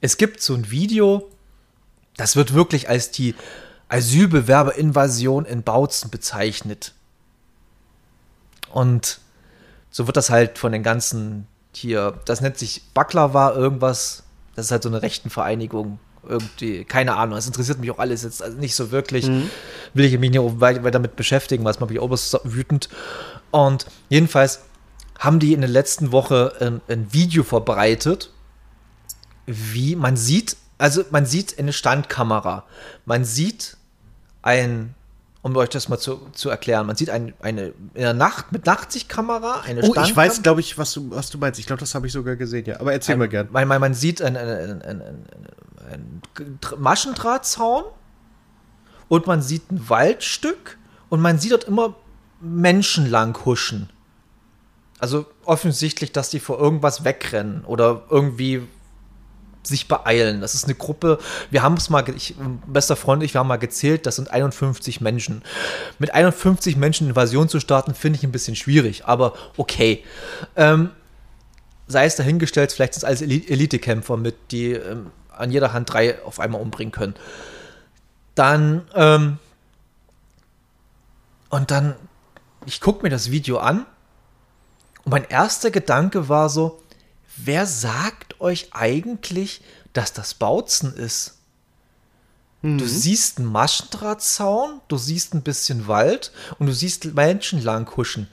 es gibt so ein Video, das wird wirklich als die Asylbewerberinvasion in Bautzen bezeichnet. Und so wird das halt von den ganzen hier, das nennt sich Baklava irgendwas, das ist halt so eine rechten Vereinigung, irgendwie, keine Ahnung, das interessiert mich auch alles jetzt also nicht so wirklich, mhm. will ich mich nicht weiter damit beschäftigen, was macht mich oberst wütend. Und jedenfalls haben die in der letzten Woche ein, ein Video verbreitet, wie man sieht, also man sieht eine Standkamera, man sieht ein um euch das mal zu, zu erklären. Man sieht ein, eine in der Nacht mit Nachtsichtkamera, eine Oh, ich weiß, glaube ich, was du, was du meinst. Ich glaube, das habe ich sogar gesehen, ja. Aber erzähl ein, mal gern. Man, man, man sieht ein, ein, ein, Maschendrahtzaun und man sieht ein Waldstück und man sieht dort immer Menschen lang huschen. Also offensichtlich, dass die vor irgendwas wegrennen oder irgendwie sich beeilen. Das ist eine Gruppe, wir haben es mal, ich, bester Freund und ich, wir haben mal gezählt, das sind 51 Menschen. Mit 51 Menschen Invasion zu starten, finde ich ein bisschen schwierig, aber okay. Ähm, sei es dahingestellt, vielleicht sind es alles Elitekämpfer mit, die ähm, an jeder Hand drei auf einmal umbringen können. Dann, ähm, und dann, ich gucke mir das Video an und mein erster Gedanke war so, wer sagt euch eigentlich, dass das Bautzen ist? Mhm. Du siehst einen Maschendrahtzaun, du siehst ein bisschen Wald und du siehst Menschen langhuschen.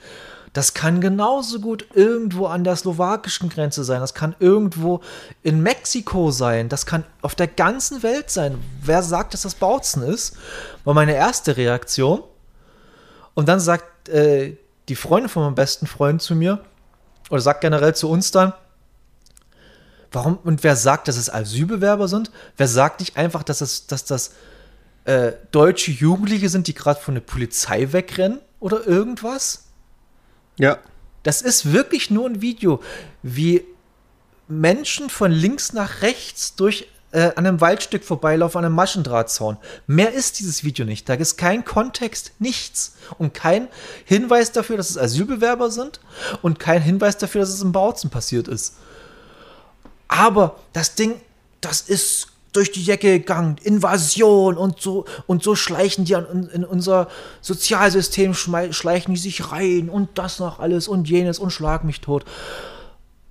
Das kann genauso gut irgendwo an der slowakischen Grenze sein. Das kann irgendwo in Mexiko sein. Das kann auf der ganzen Welt sein. Wer sagt, dass das Bautzen ist? War meine erste Reaktion. Und dann sagt äh, die Freundin von meinem besten Freund zu mir, oder sagt generell zu uns dann, Warum? Und wer sagt, dass es Asylbewerber sind? Wer sagt nicht einfach, dass, es, dass das äh, deutsche Jugendliche sind, die gerade von der Polizei wegrennen oder irgendwas? Ja. Das ist wirklich nur ein Video, wie Menschen von links nach rechts durch äh, an einem Waldstück vorbeilaufen, an einem Maschendrahtzaun. Mehr ist dieses Video nicht. Da ist kein Kontext, nichts. Und kein Hinweis dafür, dass es Asylbewerber sind und kein Hinweis dafür, dass es im Bautzen passiert ist. Aber das Ding, das ist durch die Jacke gegangen, Invasion und so und so schleichen die an, in unser Sozialsystem schleichen die sich rein und das noch alles und jenes und schlag mich tot.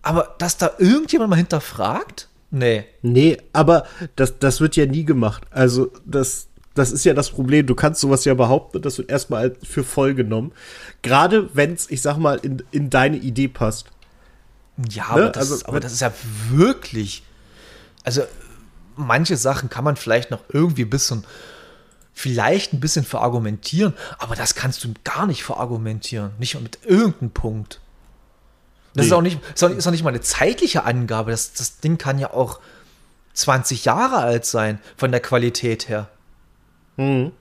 Aber dass da irgendjemand mal hinterfragt? Nee. Nee, aber das, das wird ja nie gemacht. Also das, das ist ja das Problem. Du kannst sowas ja behaupten, das wird erstmal für voll genommen. Gerade wenn es, ich sag mal, in, in deine Idee passt. Ja, ne? aber, das, also, aber das ist ja wirklich. Also, manche Sachen kann man vielleicht noch irgendwie ein bisschen, vielleicht ein bisschen verargumentieren, aber das kannst du gar nicht verargumentieren. Nicht mit irgendeinem Punkt. Das nee. ist, auch nicht, ist, auch, ist auch nicht mal eine zeitliche Angabe. Das, das Ding kann ja auch 20 Jahre alt sein, von der Qualität her. Mhm.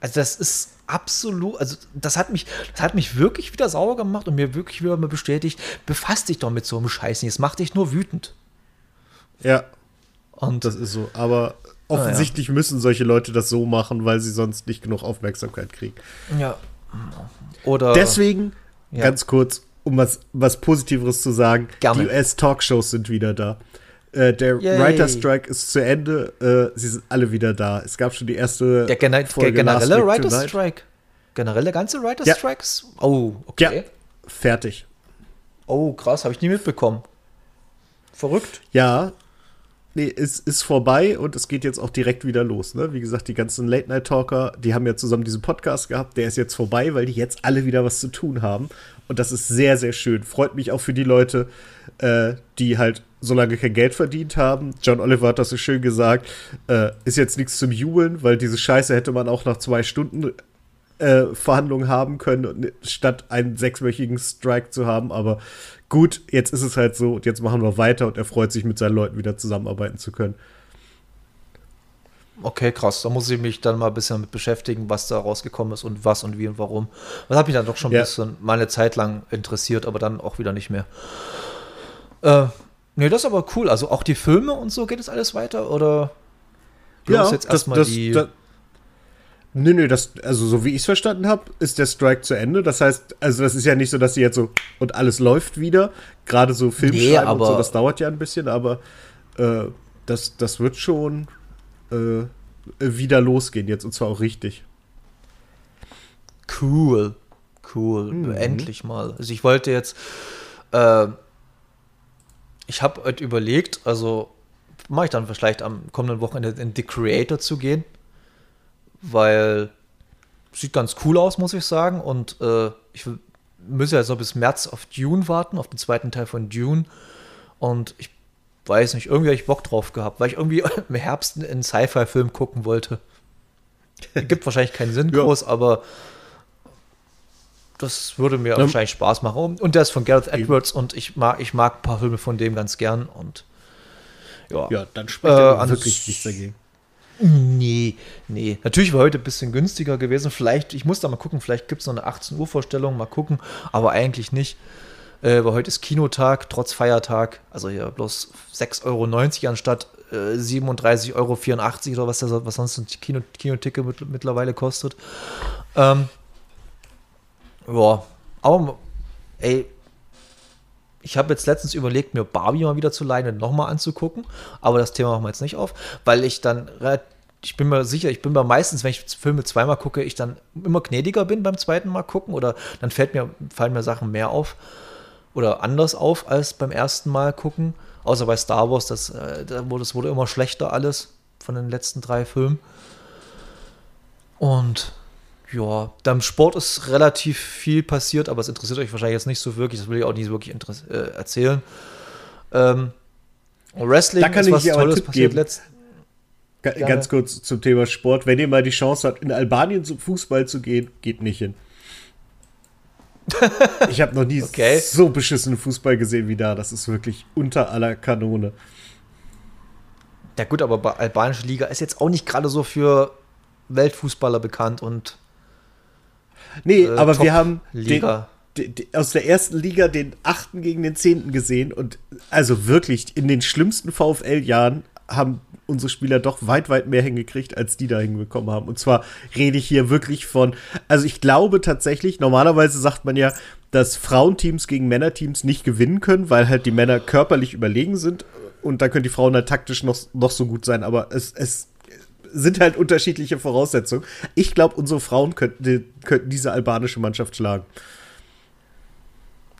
Also, das ist absolut, also das hat mich, das hat mich wirklich wieder sauer gemacht und mir wirklich wieder mal bestätigt, befasst dich doch mit so einem Scheiß nicht, es macht dich nur wütend. Ja. Und das ist so, aber offensichtlich ah, ja. müssen solche Leute das so machen, weil sie sonst nicht genug Aufmerksamkeit kriegen. Ja. Oder deswegen ja. ganz kurz, um was was positiveres zu sagen, Gerne. die US Talkshows sind wieder da. Äh, der Yay. Writer Strike ist zu Ende. Äh, sie sind alle wieder da. Es gab schon die erste der, Gena Folge der generelle Writer Strike. Generell der ganze Writer ja. Strikes? Oh, okay. Ja, fertig. Oh, krass, habe ich nie mitbekommen. Verrückt. Ja, nee, es ist vorbei und es geht jetzt auch direkt wieder los. Ne? Wie gesagt, die ganzen Late-Night-Talker, die haben ja zusammen diesen Podcast gehabt, der ist jetzt vorbei, weil die jetzt alle wieder was zu tun haben. Und das ist sehr, sehr schön. Freut mich auch für die Leute, äh, die halt so lange kein Geld verdient haben. John Oliver hat das so schön gesagt. Äh, ist jetzt nichts zum Jubeln, weil diese Scheiße hätte man auch nach zwei Stunden äh, Verhandlungen haben können, statt einen sechswöchigen Strike zu haben. Aber gut, jetzt ist es halt so und jetzt machen wir weiter und er freut sich, mit seinen Leuten wieder zusammenarbeiten zu können. Okay, krass. Da muss ich mich dann mal ein bisschen damit beschäftigen, was da rausgekommen ist und was und wie und warum. Das hat mich dann doch schon ein ja. bisschen mal eine Zeit lang interessiert, aber dann auch wieder nicht mehr. Äh, nee, das ist aber cool. Also auch die Filme und so geht es alles weiter oder du ja, jetzt erstmal das, die. Das, Nö, nö, das, also so wie ich es verstanden habe, ist der Strike zu Ende. Das heißt, also das ist ja nicht so, dass sie jetzt so und alles läuft wieder. Gerade so Filmschreiben nee, und so, das dauert ja ein bisschen, aber äh, das, das wird schon äh, wieder losgehen jetzt und zwar auch richtig. Cool, cool, mhm. endlich mal. Also ich wollte jetzt, äh, ich habe heute überlegt, also mache ich dann vielleicht am kommenden Wochenende in The Creator zu gehen, weil sieht ganz cool aus, muss ich sagen. Und äh, ich muss ja noch bis März auf Dune warten, auf den zweiten Teil von Dune. Und ich weiß nicht, irgendwie habe ich Bock drauf gehabt, weil ich irgendwie im Herbst einen Sci-Fi-Film gucken wollte. Gibt wahrscheinlich keinen Sinn groß, aber das würde mir ja. wahrscheinlich Spaß machen. Und der ist von Gareth Edwards und ich mag, ich mag ein paar Filme von dem ganz gern und ja. Ja, dann spricht äh, wirklich nichts dagegen. Nee, nee. Natürlich war heute ein bisschen günstiger gewesen. Vielleicht, ich muss da mal gucken, vielleicht gibt es noch eine 18 Uhr Vorstellung, mal gucken, aber eigentlich nicht. Äh, weil heute ist Kinotag, trotz Feiertag. Also hier bloß 6,90 Euro anstatt äh, 37,84 Euro oder was, der, was sonst ein Kino, Kinoticket mit, mittlerweile kostet. Ähm, ja, aber ey, ich habe jetzt letztens überlegt, mir Barbie mal wieder zu leihen und nochmal anzugucken, aber das Thema machen wir jetzt nicht auf, weil ich dann ich bin mir sicher, ich bin mir meistens, wenn ich Filme zweimal gucke, ich dann immer gnädiger bin beim zweiten Mal gucken oder dann fällt mir, fallen mir Sachen mehr auf oder anders auf als beim ersten Mal gucken. Außer bei Star Wars, das, äh, das wurde immer schlechter alles von den letzten drei Filmen. Und ja, beim Sport ist relativ viel passiert, aber es interessiert euch wahrscheinlich jetzt nicht so wirklich. Das will ich auch nicht wirklich äh, erzählen. Ähm, Wrestling da kann ist was Tolles passiert letztens. Ganz kurz zum Thema Sport. Wenn ihr mal die Chance habt, in Albanien zum Fußball zu gehen, geht nicht hin. ich habe noch nie okay. so beschissenen Fußball gesehen wie da. Das ist wirklich unter aller Kanone. Ja gut, aber albanische Liga ist jetzt auch nicht gerade so für Weltfußballer bekannt und Nee, äh, aber wir haben den, den, den, aus der ersten Liga den achten gegen den zehnten gesehen und also wirklich in den schlimmsten VfL-Jahren haben unsere Spieler doch weit, weit mehr hingekriegt, als die da hinbekommen haben. Und zwar rede ich hier wirklich von, also ich glaube tatsächlich, normalerweise sagt man ja, dass Frauenteams gegen Männerteams nicht gewinnen können, weil halt die Männer körperlich überlegen sind und da können die Frauen halt taktisch noch, noch so gut sein, aber es, es sind halt unterschiedliche Voraussetzungen. Ich glaube, unsere Frauen könnten, könnten diese albanische Mannschaft schlagen.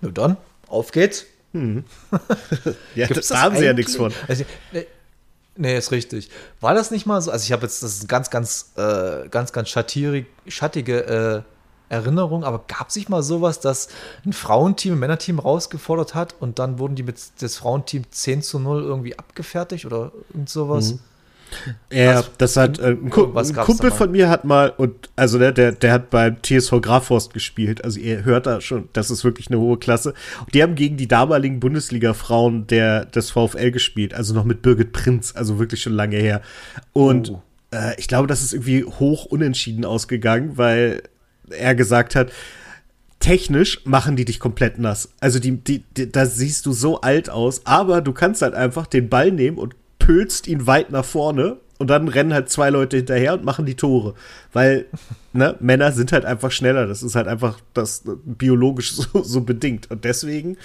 Na dann, auf geht's. Hm. ja, Gibt's da haben sie ja nichts von. Also, nee, nee, ist richtig. War das nicht mal so? Also, ich habe jetzt, das ist eine ganz, ganz, äh, ganz, ganz schattige, schattige äh, Erinnerung, aber gab es nicht mal sowas, dass ein Frauenteam ein Männerteam rausgefordert hat und dann wurden die mit das Frauenteam 10 zu 0 irgendwie abgefertigt oder irgend sowas? Mhm. Ja, das hat äh, ein, Ku ein Kumpel von mir hat mal und also der, der, der hat beim TSV Grafhorst gespielt. Also ihr hört da schon, das ist wirklich eine hohe Klasse. Und die haben gegen die damaligen Bundesliga-Frauen der des VfL gespielt, also noch mit Birgit Prinz, also wirklich schon lange her. Und oh. äh, ich glaube, das ist irgendwie hoch unentschieden ausgegangen, weil er gesagt hat, technisch machen die dich komplett nass. Also die, die, die, da siehst du so alt aus, aber du kannst halt einfach den Ball nehmen und pölst ihn weit nach vorne und dann rennen halt zwei Leute hinterher und machen die Tore. Weil, ne, Männer sind halt einfach schneller. Das ist halt einfach das äh, biologisch so, so bedingt. Und deswegen,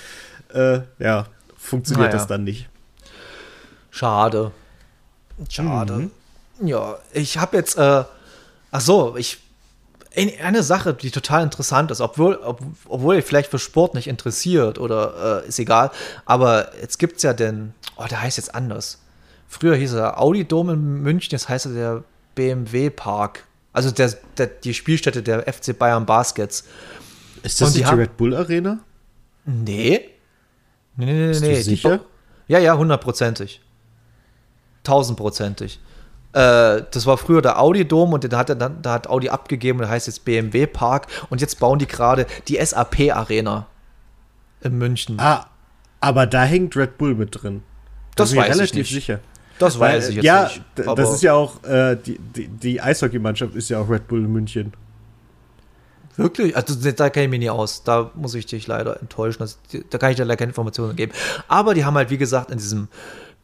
äh, ja, funktioniert naja. das dann nicht. Schade. Schade. Mhm. Ja, ich habe jetzt, äh, ach so, ich eine Sache, die total interessant ist, obwohl, ob, obwohl ihr vielleicht für Sport nicht interessiert oder äh, ist egal, aber jetzt gibt es ja den, oh, der heißt jetzt anders. Früher hieß er Audi Dome in München, jetzt heißt er der BMW Park. Also der, der, die Spielstätte der FC Bayern Baskets. Ist das die, die Red Bull Arena? Nee. Nee, nee, nee. Bist nee. Sicher? Ja, ja, hundertprozentig. Tausendprozentig. Äh, das war früher der Audi Dom und da hat, dann, da hat Audi abgegeben und der heißt jetzt BMW Park und jetzt bauen die gerade die SAP Arena in München. Ah, aber da hängt Red Bull mit drin. Das, das weiß ich relativ nicht. sicher. Das weiß ich jetzt ja, nicht. Ja, das ist ja auch, äh, die, die, die Eishockeymannschaft ist ja auch Red Bull München. Wirklich? Also da kenne ich mich nie aus. Da muss ich dich leider enttäuschen. Also, da kann ich dir leider keine Informationen geben. Aber die haben halt, wie gesagt, in diesem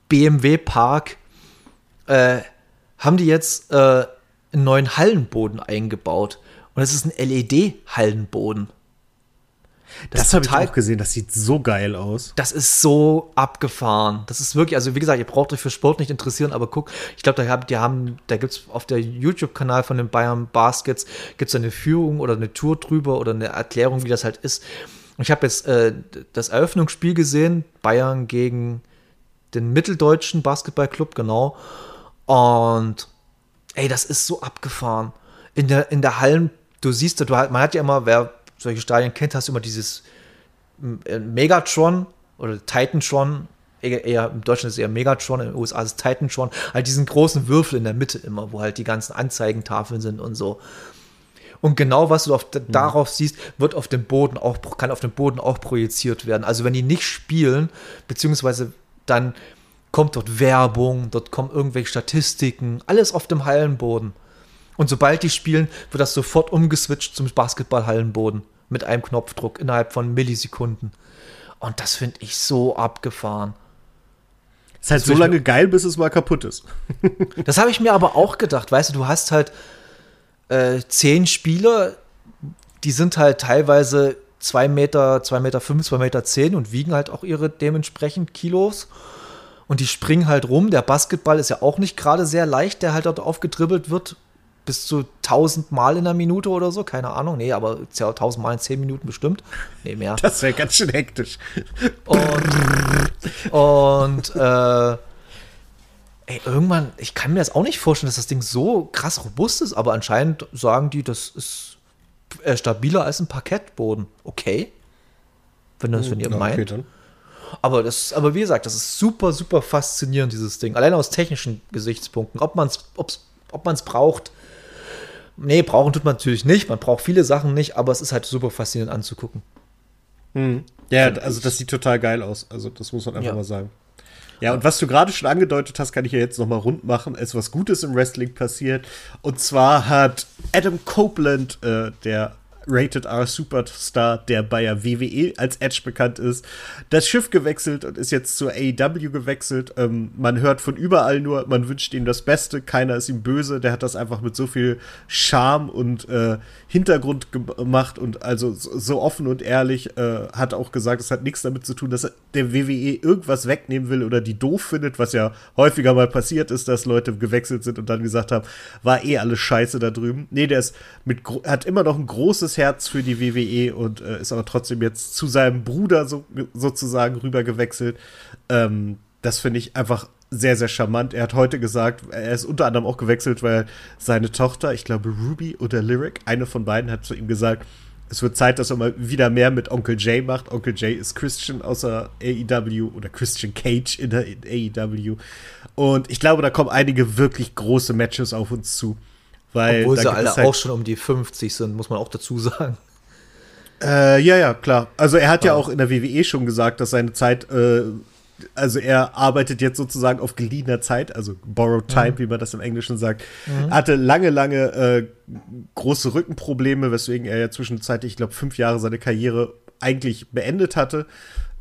BMW-Park äh, haben die jetzt äh, einen neuen Hallenboden eingebaut. Und es ist ein LED-Hallenboden. Das, das habe ich auch gesehen, das sieht so geil aus. Das ist so abgefahren. Das ist wirklich, also wie gesagt, ihr braucht euch für Sport nicht interessieren, aber guck, ich glaube, da, haben, die haben, da gibt es auf der YouTube-Kanal von den Bayern Baskets, gibt es eine Führung oder eine Tour drüber oder eine Erklärung, wie das halt ist. Und ich habe jetzt äh, das Eröffnungsspiel gesehen, Bayern gegen den mitteldeutschen Basketballclub, genau. Und ey, das ist so abgefahren. In der, in der Hallen, du siehst, du, man hat ja immer, wer solche Stadien kennt, hast du immer dieses äh, Megatron oder Titantron eher, eher im Deutschland ist es eher Megatron, in den USA ist es Titantron, halt diesen großen Würfel in der Mitte immer, wo halt die ganzen Anzeigentafeln sind und so. Und genau was du auf, mhm. darauf siehst, wird auf dem Boden auch, kann auf dem Boden auch projiziert werden. Also wenn die nicht spielen, beziehungsweise dann kommt dort Werbung, dort kommen irgendwelche Statistiken, alles auf dem Hallenboden. Und sobald die spielen, wird das sofort umgeswitcht zum Basketballhallenboden mit einem Knopfdruck innerhalb von Millisekunden. Und das finde ich so abgefahren. Ist halt so lange geil, bis es mal kaputt ist. das habe ich mir aber auch gedacht. Weißt du, du hast halt äh, zehn Spieler, die sind halt teilweise 2 Meter, 2 Meter 5, 2 Meter 10 und wiegen halt auch ihre dementsprechend Kilos. Und die springen halt rum. Der Basketball ist ja auch nicht gerade sehr leicht, der halt dort aufgedribbelt wird bis zu 1000 Mal in der Minute oder so, keine Ahnung. Nee, aber ja 1000 Mal in 10 Minuten bestimmt. Nee, mehr. Das wäre ganz schön hektisch. Und, und äh, ey, irgendwann, ich kann mir das auch nicht vorstellen, dass das Ding so krass robust ist, aber anscheinend sagen die, das ist äh, stabiler als ein Parkettboden. Okay. Wenn das, wenn ihr ja, meint. Okay, aber das, aber wie gesagt, das ist super, super faszinierend, dieses Ding. Allein aus technischen Gesichtspunkten. Ob man es ob man's braucht, Nee, brauchen tut man natürlich nicht. Man braucht viele Sachen nicht, aber es ist halt super faszinierend anzugucken. Hm. Ja, also das sieht total geil aus. Also das muss man einfach ja. mal sagen. Ja, und was du gerade schon angedeutet hast, kann ich ja jetzt noch mal rund machen. Es ist was Gutes im Wrestling passiert. Und zwar hat Adam Copeland, äh, der Rated R Superstar, der bei der WWE als Edge bekannt ist, das Schiff gewechselt und ist jetzt zur AEW gewechselt. Ähm, man hört von überall nur, man wünscht ihm das Beste, keiner ist ihm böse. Der hat das einfach mit so viel Charme und äh, Hintergrund gemacht und also so offen und ehrlich äh, hat auch gesagt, es hat nichts damit zu tun, dass er der WWE irgendwas wegnehmen will oder die doof findet, was ja häufiger mal passiert ist, dass Leute gewechselt sind und dann gesagt haben, war eh alles scheiße da drüben. Nee, der ist mit hat immer noch ein großes Herz für die WWE und äh, ist aber trotzdem jetzt zu seinem Bruder so, sozusagen rüber gewechselt. Ähm, das finde ich einfach sehr, sehr charmant. Er hat heute gesagt, er ist unter anderem auch gewechselt, weil seine Tochter, ich glaube Ruby oder Lyric, eine von beiden hat zu ihm gesagt, es wird Zeit, dass er mal wieder mehr mit Onkel Jay macht. Onkel Jay ist Christian außer AEW oder Christian Cage in der AEW. Und ich glaube, da kommen einige wirklich große Matches auf uns zu. Weil Obwohl sie alle halt auch schon um die 50 sind, muss man auch dazu sagen. Äh, ja, ja, klar. Also er hat ja. ja auch in der WWE schon gesagt, dass seine Zeit äh, also er arbeitet jetzt sozusagen auf geliehener Zeit, also borrowed time, mhm. wie man das im Englischen sagt. Mhm. Hatte lange, lange äh, große Rückenprobleme, weswegen er ja zwischenzeitlich, ich glaube, fünf Jahre seine Karriere eigentlich beendet hatte.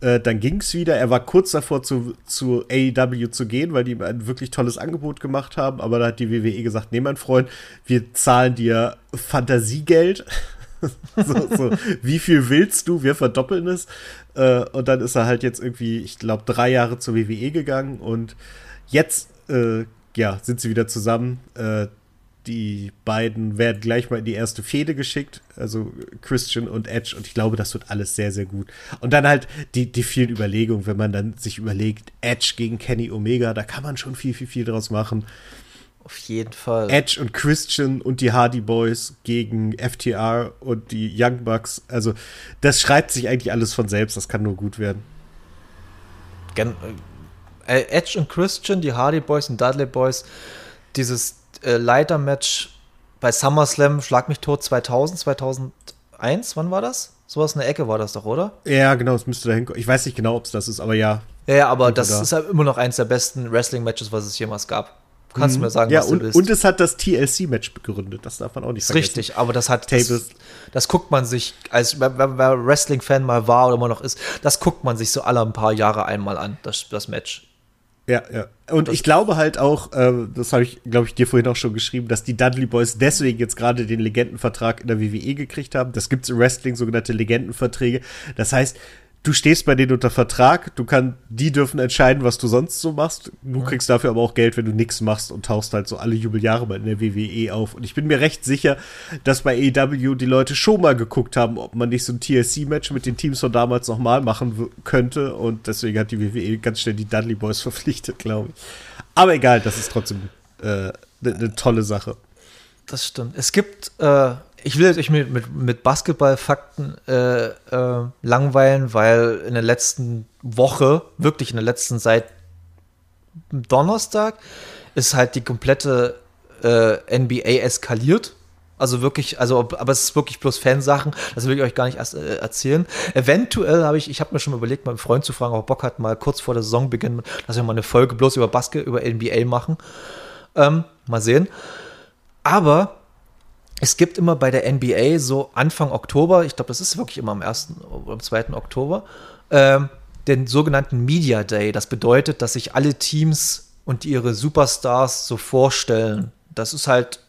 Äh, dann ging es wieder. Er war kurz davor, zu, zu AEW zu gehen, weil die ihm ein wirklich tolles Angebot gemacht haben. Aber da hat die WWE gesagt: Nee, mein Freund, wir zahlen dir Fantasiegeld. so, so, wie viel willst du? Wir verdoppeln es. Äh, und dann ist er halt jetzt irgendwie, ich glaube, drei Jahre zur WWE gegangen und jetzt, äh, ja, sind sie wieder zusammen. Äh, die beiden werden gleich mal in die erste Fehde geschickt, also Christian und Edge, und ich glaube, das wird alles sehr, sehr gut. Und dann halt die, die vielen Überlegungen, wenn man dann sich überlegt, Edge gegen Kenny Omega, da kann man schon viel, viel, viel draus machen. Auf jeden Fall. Edge und Christian und die Hardy Boys gegen FTR und die Young Bucks. Also, das schreibt sich eigentlich alles von selbst. Das kann nur gut werden. Gen äh, Edge und Christian, die Hardy Boys und Dudley Boys, dieses äh, Leiter-Match bei SummerSlam, Schlag mich tot, 2000, 2001, wann war das? Sowas in der Ecke war das doch, oder? Ja, genau, es müsste da hinkommen. Ich weiß nicht genau, ob es das ist, aber ja. Ja, ja aber das da. ist halt immer noch eins der besten Wrestling-Matches, was es jemals gab. Du kannst mhm. mir sagen, ja, was und, du willst. Und es hat das TLC-Match begründet. Das darf man auch nicht vergessen. Richtig, aber das hat. Das, das, guckt man sich, als wer, wer Wrestling-Fan mal war oder immer noch ist, das guckt man sich so alle ein paar Jahre einmal an, das, das Match. Ja, ja. Und das ich glaube halt auch, äh, das habe ich, glaube ich, dir vorhin auch schon geschrieben, dass die Dudley Boys deswegen jetzt gerade den Legendenvertrag in der WWE gekriegt haben. Das gibt es im Wrestling, sogenannte Legendenverträge. Das heißt, du stehst bei denen unter Vertrag, du kannst, die dürfen entscheiden, was du sonst so machst. Du kriegst dafür aber auch Geld, wenn du nichts machst und tauchst halt so alle Jubeljahre mal in der WWE auf. Und ich bin mir recht sicher, dass bei AEW die Leute schon mal geguckt haben, ob man nicht so ein TLC-Match mit den Teams von damals nochmal machen könnte. Und deswegen hat die WWE ganz schnell die Dudley Boys verpflichtet, glaube ich. Aber egal, das ist trotzdem eine äh, ne, ne tolle Sache. Das stimmt. Es gibt, äh, ich will euch mit, mit, mit Basketballfakten äh, äh, langweilen, weil in der letzten Woche, wirklich in der letzten seit Donnerstag, ist halt die komplette äh, NBA eskaliert. Also wirklich, also, aber es ist wirklich bloß Fansachen, das will ich euch gar nicht erst äh, erzählen. Eventuell habe ich, ich habe mir schon überlegt, meinen Freund zu fragen, ob er Bock hat, mal kurz vor der Saisonbeginn, dass wir mal eine Folge bloß über Basket, über NBA machen. Ähm, mal sehen. Aber es gibt immer bei der NBA so Anfang Oktober, ich glaube, das ist wirklich immer am 1. oder am 2. Oktober, ähm, den sogenannten Media Day. Das bedeutet, dass sich alle Teams und ihre Superstars so vorstellen. Das ist halt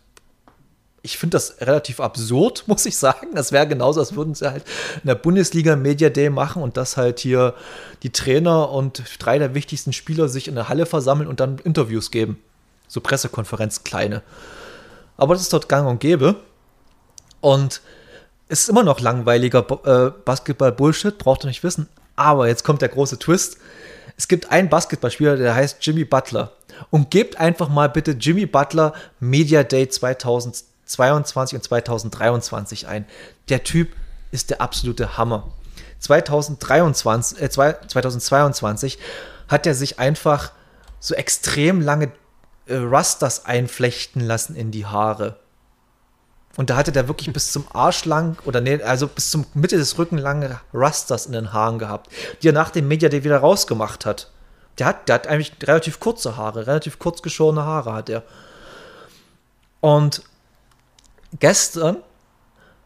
ich finde das relativ absurd, muss ich sagen. Das wäre genauso, als würden sie halt in der Bundesliga Media Day machen und dass halt hier die Trainer und drei der wichtigsten Spieler sich in der Halle versammeln und dann Interviews geben. So Pressekonferenz kleine. Aber das ist dort gang und gäbe. Und es ist immer noch langweiliger äh, Basketball-Bullshit, braucht ihr nicht wissen. Aber jetzt kommt der große Twist. Es gibt einen Basketballspieler, der heißt Jimmy Butler. Und gebt einfach mal bitte Jimmy Butler Media Day 2020 2022 und 2023 ein. Der Typ ist der absolute Hammer. 2023, äh, 2022 hat er sich einfach so extrem lange äh, Rusters einflechten lassen in die Haare. Und da hatte der wirklich bis zum Arsch lang, oder nee, also bis zum Mitte des Rücken lange Rusters in den Haaren gehabt, die er nach dem Media Day wieder rausgemacht hat. Der hat, der hat eigentlich relativ kurze Haare, relativ kurz geschorene Haare hat er. Und gestern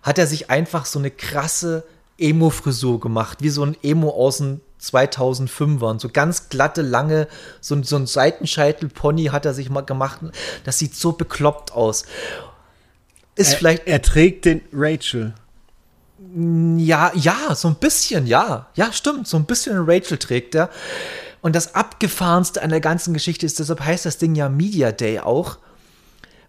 hat er sich einfach so eine krasse Emo-Frisur gemacht, wie so ein Emo aus den 2005ern. So ganz glatte, lange, so, so ein Seitenscheitel-Pony hat er sich mal gemacht. Das sieht so bekloppt aus. Ist er, vielleicht. Er trägt den Rachel. Ja, ja, so ein bisschen, ja. Ja, stimmt. So ein bisschen Rachel trägt er. Und das abgefahrenste an der ganzen Geschichte ist, deshalb heißt das Ding ja Media Day auch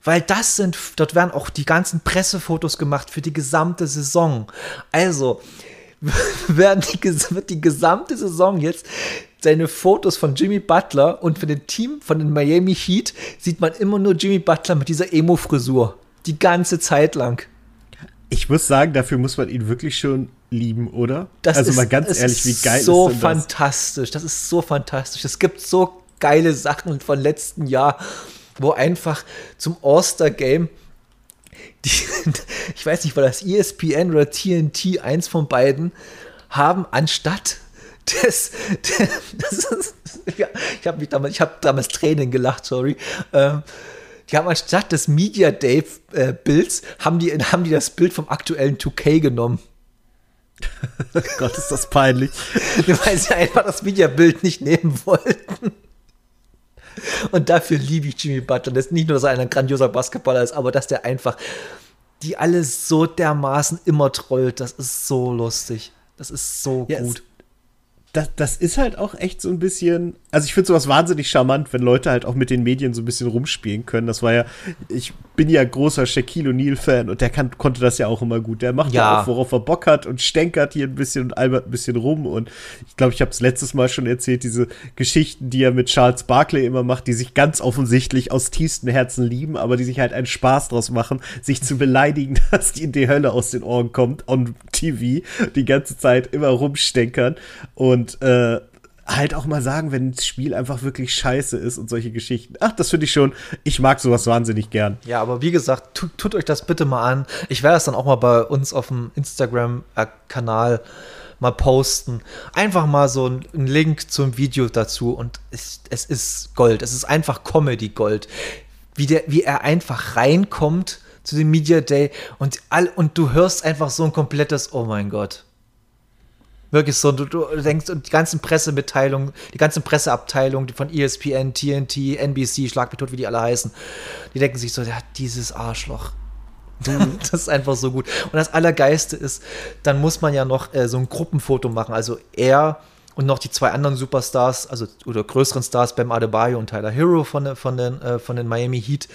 weil das sind, dort werden auch die ganzen Pressefotos gemacht für die gesamte Saison. Also die, wird die gesamte Saison jetzt seine Fotos von Jimmy Butler und für den Team von den Miami Heat sieht man immer nur Jimmy Butler mit dieser Emo-Frisur. Die ganze Zeit lang. Ich muss sagen, dafür muss man ihn wirklich schon lieben, oder? Das also ist, mal ganz ehrlich, wie geil so ist denn das? fantastisch. Das ist so fantastisch. Es gibt so geile Sachen von letzten Jahr wo einfach zum All-Star-Game ich weiß nicht, war das ESPN oder TNT, eins von beiden, haben anstatt des, des das ist, ja, ich habe damals, ich habe damals Tränen gelacht, sorry. Ähm, die haben anstatt des Media Day äh, Bilds haben die, haben die das Bild vom aktuellen 2K genommen. Gott, ist das peinlich. Weil sie einfach das Media-Bild nicht nehmen wollten. Und dafür liebe ich Jimmy Butler. Das ist nicht nur, dass er ein grandioser Basketballer ist, aber dass der einfach die alles so dermaßen immer trollt. Das ist so lustig. Das ist so ja, gut das, das ist halt auch echt so ein bisschen. Also ich finde sowas wahnsinnig charmant, wenn Leute halt auch mit den Medien so ein bisschen rumspielen können. Das war ja, ich bin ja großer Shaquille O'Neal-Fan und der kann, konnte das ja auch immer gut. Der macht ja auch, worauf er Bock hat und stänkert hier ein bisschen und albert ein bisschen rum. Und ich glaube, ich habe es letztes Mal schon erzählt, diese Geschichten, die er mit Charles Barkley immer macht, die sich ganz offensichtlich aus tiefstem Herzen lieben, aber die sich halt einen Spaß draus machen, sich zu beleidigen, dass die in die Hölle aus den Ohren kommt on TV, die ganze Zeit immer rumstänkern. Und und äh, halt auch mal sagen, wenn das Spiel einfach wirklich scheiße ist und solche Geschichten. Ach, das finde ich schon. Ich mag sowas wahnsinnig gern. Ja, aber wie gesagt, tut, tut euch das bitte mal an. Ich werde es dann auch mal bei uns auf dem Instagram-Kanal mal posten. Einfach mal so ein Link zum Video dazu und es, es ist Gold. Es ist einfach Comedy-Gold. Wie, wie er einfach reinkommt zu dem Media Day und, all, und du hörst einfach so ein komplettes Oh mein Gott. Wirklich so, du, du denkst, die ganzen Pressemitteilungen, die ganzen Presseabteilungen von ESPN, TNT, NBC, Schlag mich tot, wie die alle heißen, die denken sich so, hat dieses Arschloch. Mhm. das ist einfach so gut. Und das Allergeiste ist, dann muss man ja noch äh, so ein Gruppenfoto machen. Also er und noch die zwei anderen Superstars, also oder größeren Stars, Bam Adebayo und Tyler Hero von, von, den, äh, von den Miami Heat.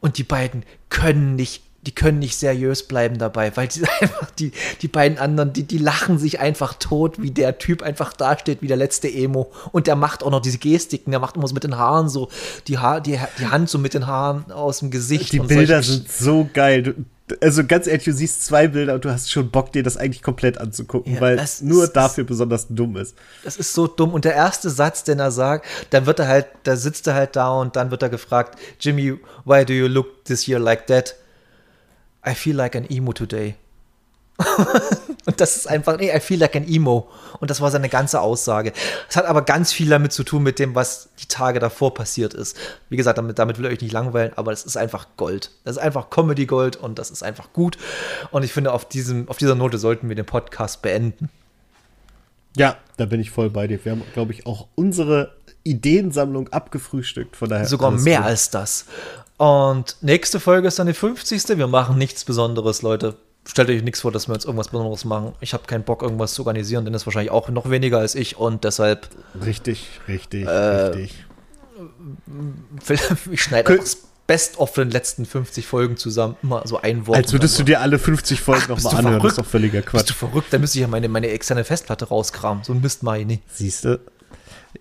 Und die beiden können nicht die können nicht seriös bleiben dabei, weil die einfach, die, die beiden anderen, die, die lachen sich einfach tot, wie der Typ einfach dasteht, wie der letzte Emo. Und der macht auch noch diese Gestiken, der macht immer so mit den Haaren so, die, Haar, die, die Hand so mit den Haaren aus dem Gesicht. Die Bilder sind so geil. Also ganz ehrlich, du siehst zwei Bilder und du hast schon Bock, dir das eigentlich komplett anzugucken, Ja, weil das nur ist- dafür besonders dumm ist. Das ist so dumm. Und der erste Satz, den er sagt, dann wird er halt, da sitzt er halt da und dann wird er gefragt, Jimmy, why do you look this year like that? I feel like an emo today. und das ist einfach, nee, I feel like an emo. Und das war seine ganze Aussage. Es hat aber ganz viel damit zu tun mit dem, was die Tage davor passiert ist. Wie gesagt, damit, damit will ich euch nicht langweilen, aber es ist einfach Gold. Das ist einfach Comedy Gold und das ist einfach gut. Und ich finde, auf, diesem, auf dieser Note sollten wir den Podcast beenden. Ja, da bin ich voll bei dir. Wir haben, glaube ich, auch unsere Ideensammlung abgefrühstückt. Von daher Sogar mehr gut. als das. Und nächste Folge ist dann die 50. Wir machen nichts Besonderes, Leute. Stellt euch nichts vor, dass wir jetzt irgendwas Besonderes machen. Ich habe keinen Bock, irgendwas zu organisieren, denn das ist wahrscheinlich auch noch weniger als ich und deshalb, Richtig, richtig, Äh, richtig. ich schneide das Best-of von den letzten 50 Folgen zusammen. Immer so ein Wort. Als würdest du dir alle 50 Folgen bist nochmal anhören. Das verrückt? ist doch völliger Bist Quatsch. du verrückt? Dann müsste ich ja meine, meine externe Festplatte rauskramen. So ein Mist mache ich nie. Siehst du?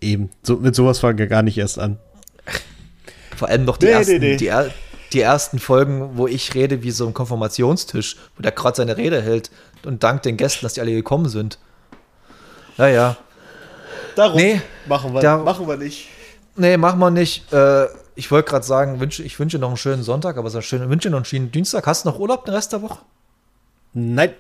Eben. So, mit sowas fangen wir gar nicht erst an. Vor allem noch die, Nee, ersten, nee, nee. Die, die ersten Folgen, wo ich rede wie so ein Konfirmationstisch, wo der gerade seine Rede hält und dankt den Gästen, dass die alle gekommen sind. Ja, ja. Darum Nee, machen, wir, da- machen wir nicht. Nee, machen wir nicht. Äh, ich wollte gerade sagen, wünsche, ich wünsche noch einen schönen Sonntag, aber sehr schön. Wünsche noch einen schönen Dienstag. Hast du noch Urlaub den Rest der Woche? Nein,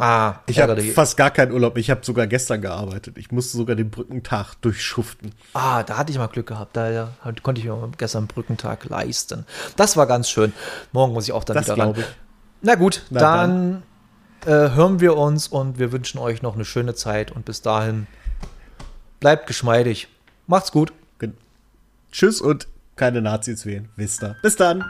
Ah, ich habe fast gar keinen Urlaub. Ich habe sogar gestern gearbeitet. Ich musste sogar den Brückentag durchschuften. Ah, da hatte ich mal Glück gehabt. Da ja, konnte ich mir gestern einen Brückentag leisten. Das war ganz schön. Morgen muss ich auch dann Das wieder ran. glaube ich. Na gut, Na dann, Äh, hören wir uns und wir wünschen euch noch eine schöne Zeit und bis dahin bleibt geschmeidig. Macht's gut. Tschüss und keine Nazis wählen. Wisst ihr. Bis dann.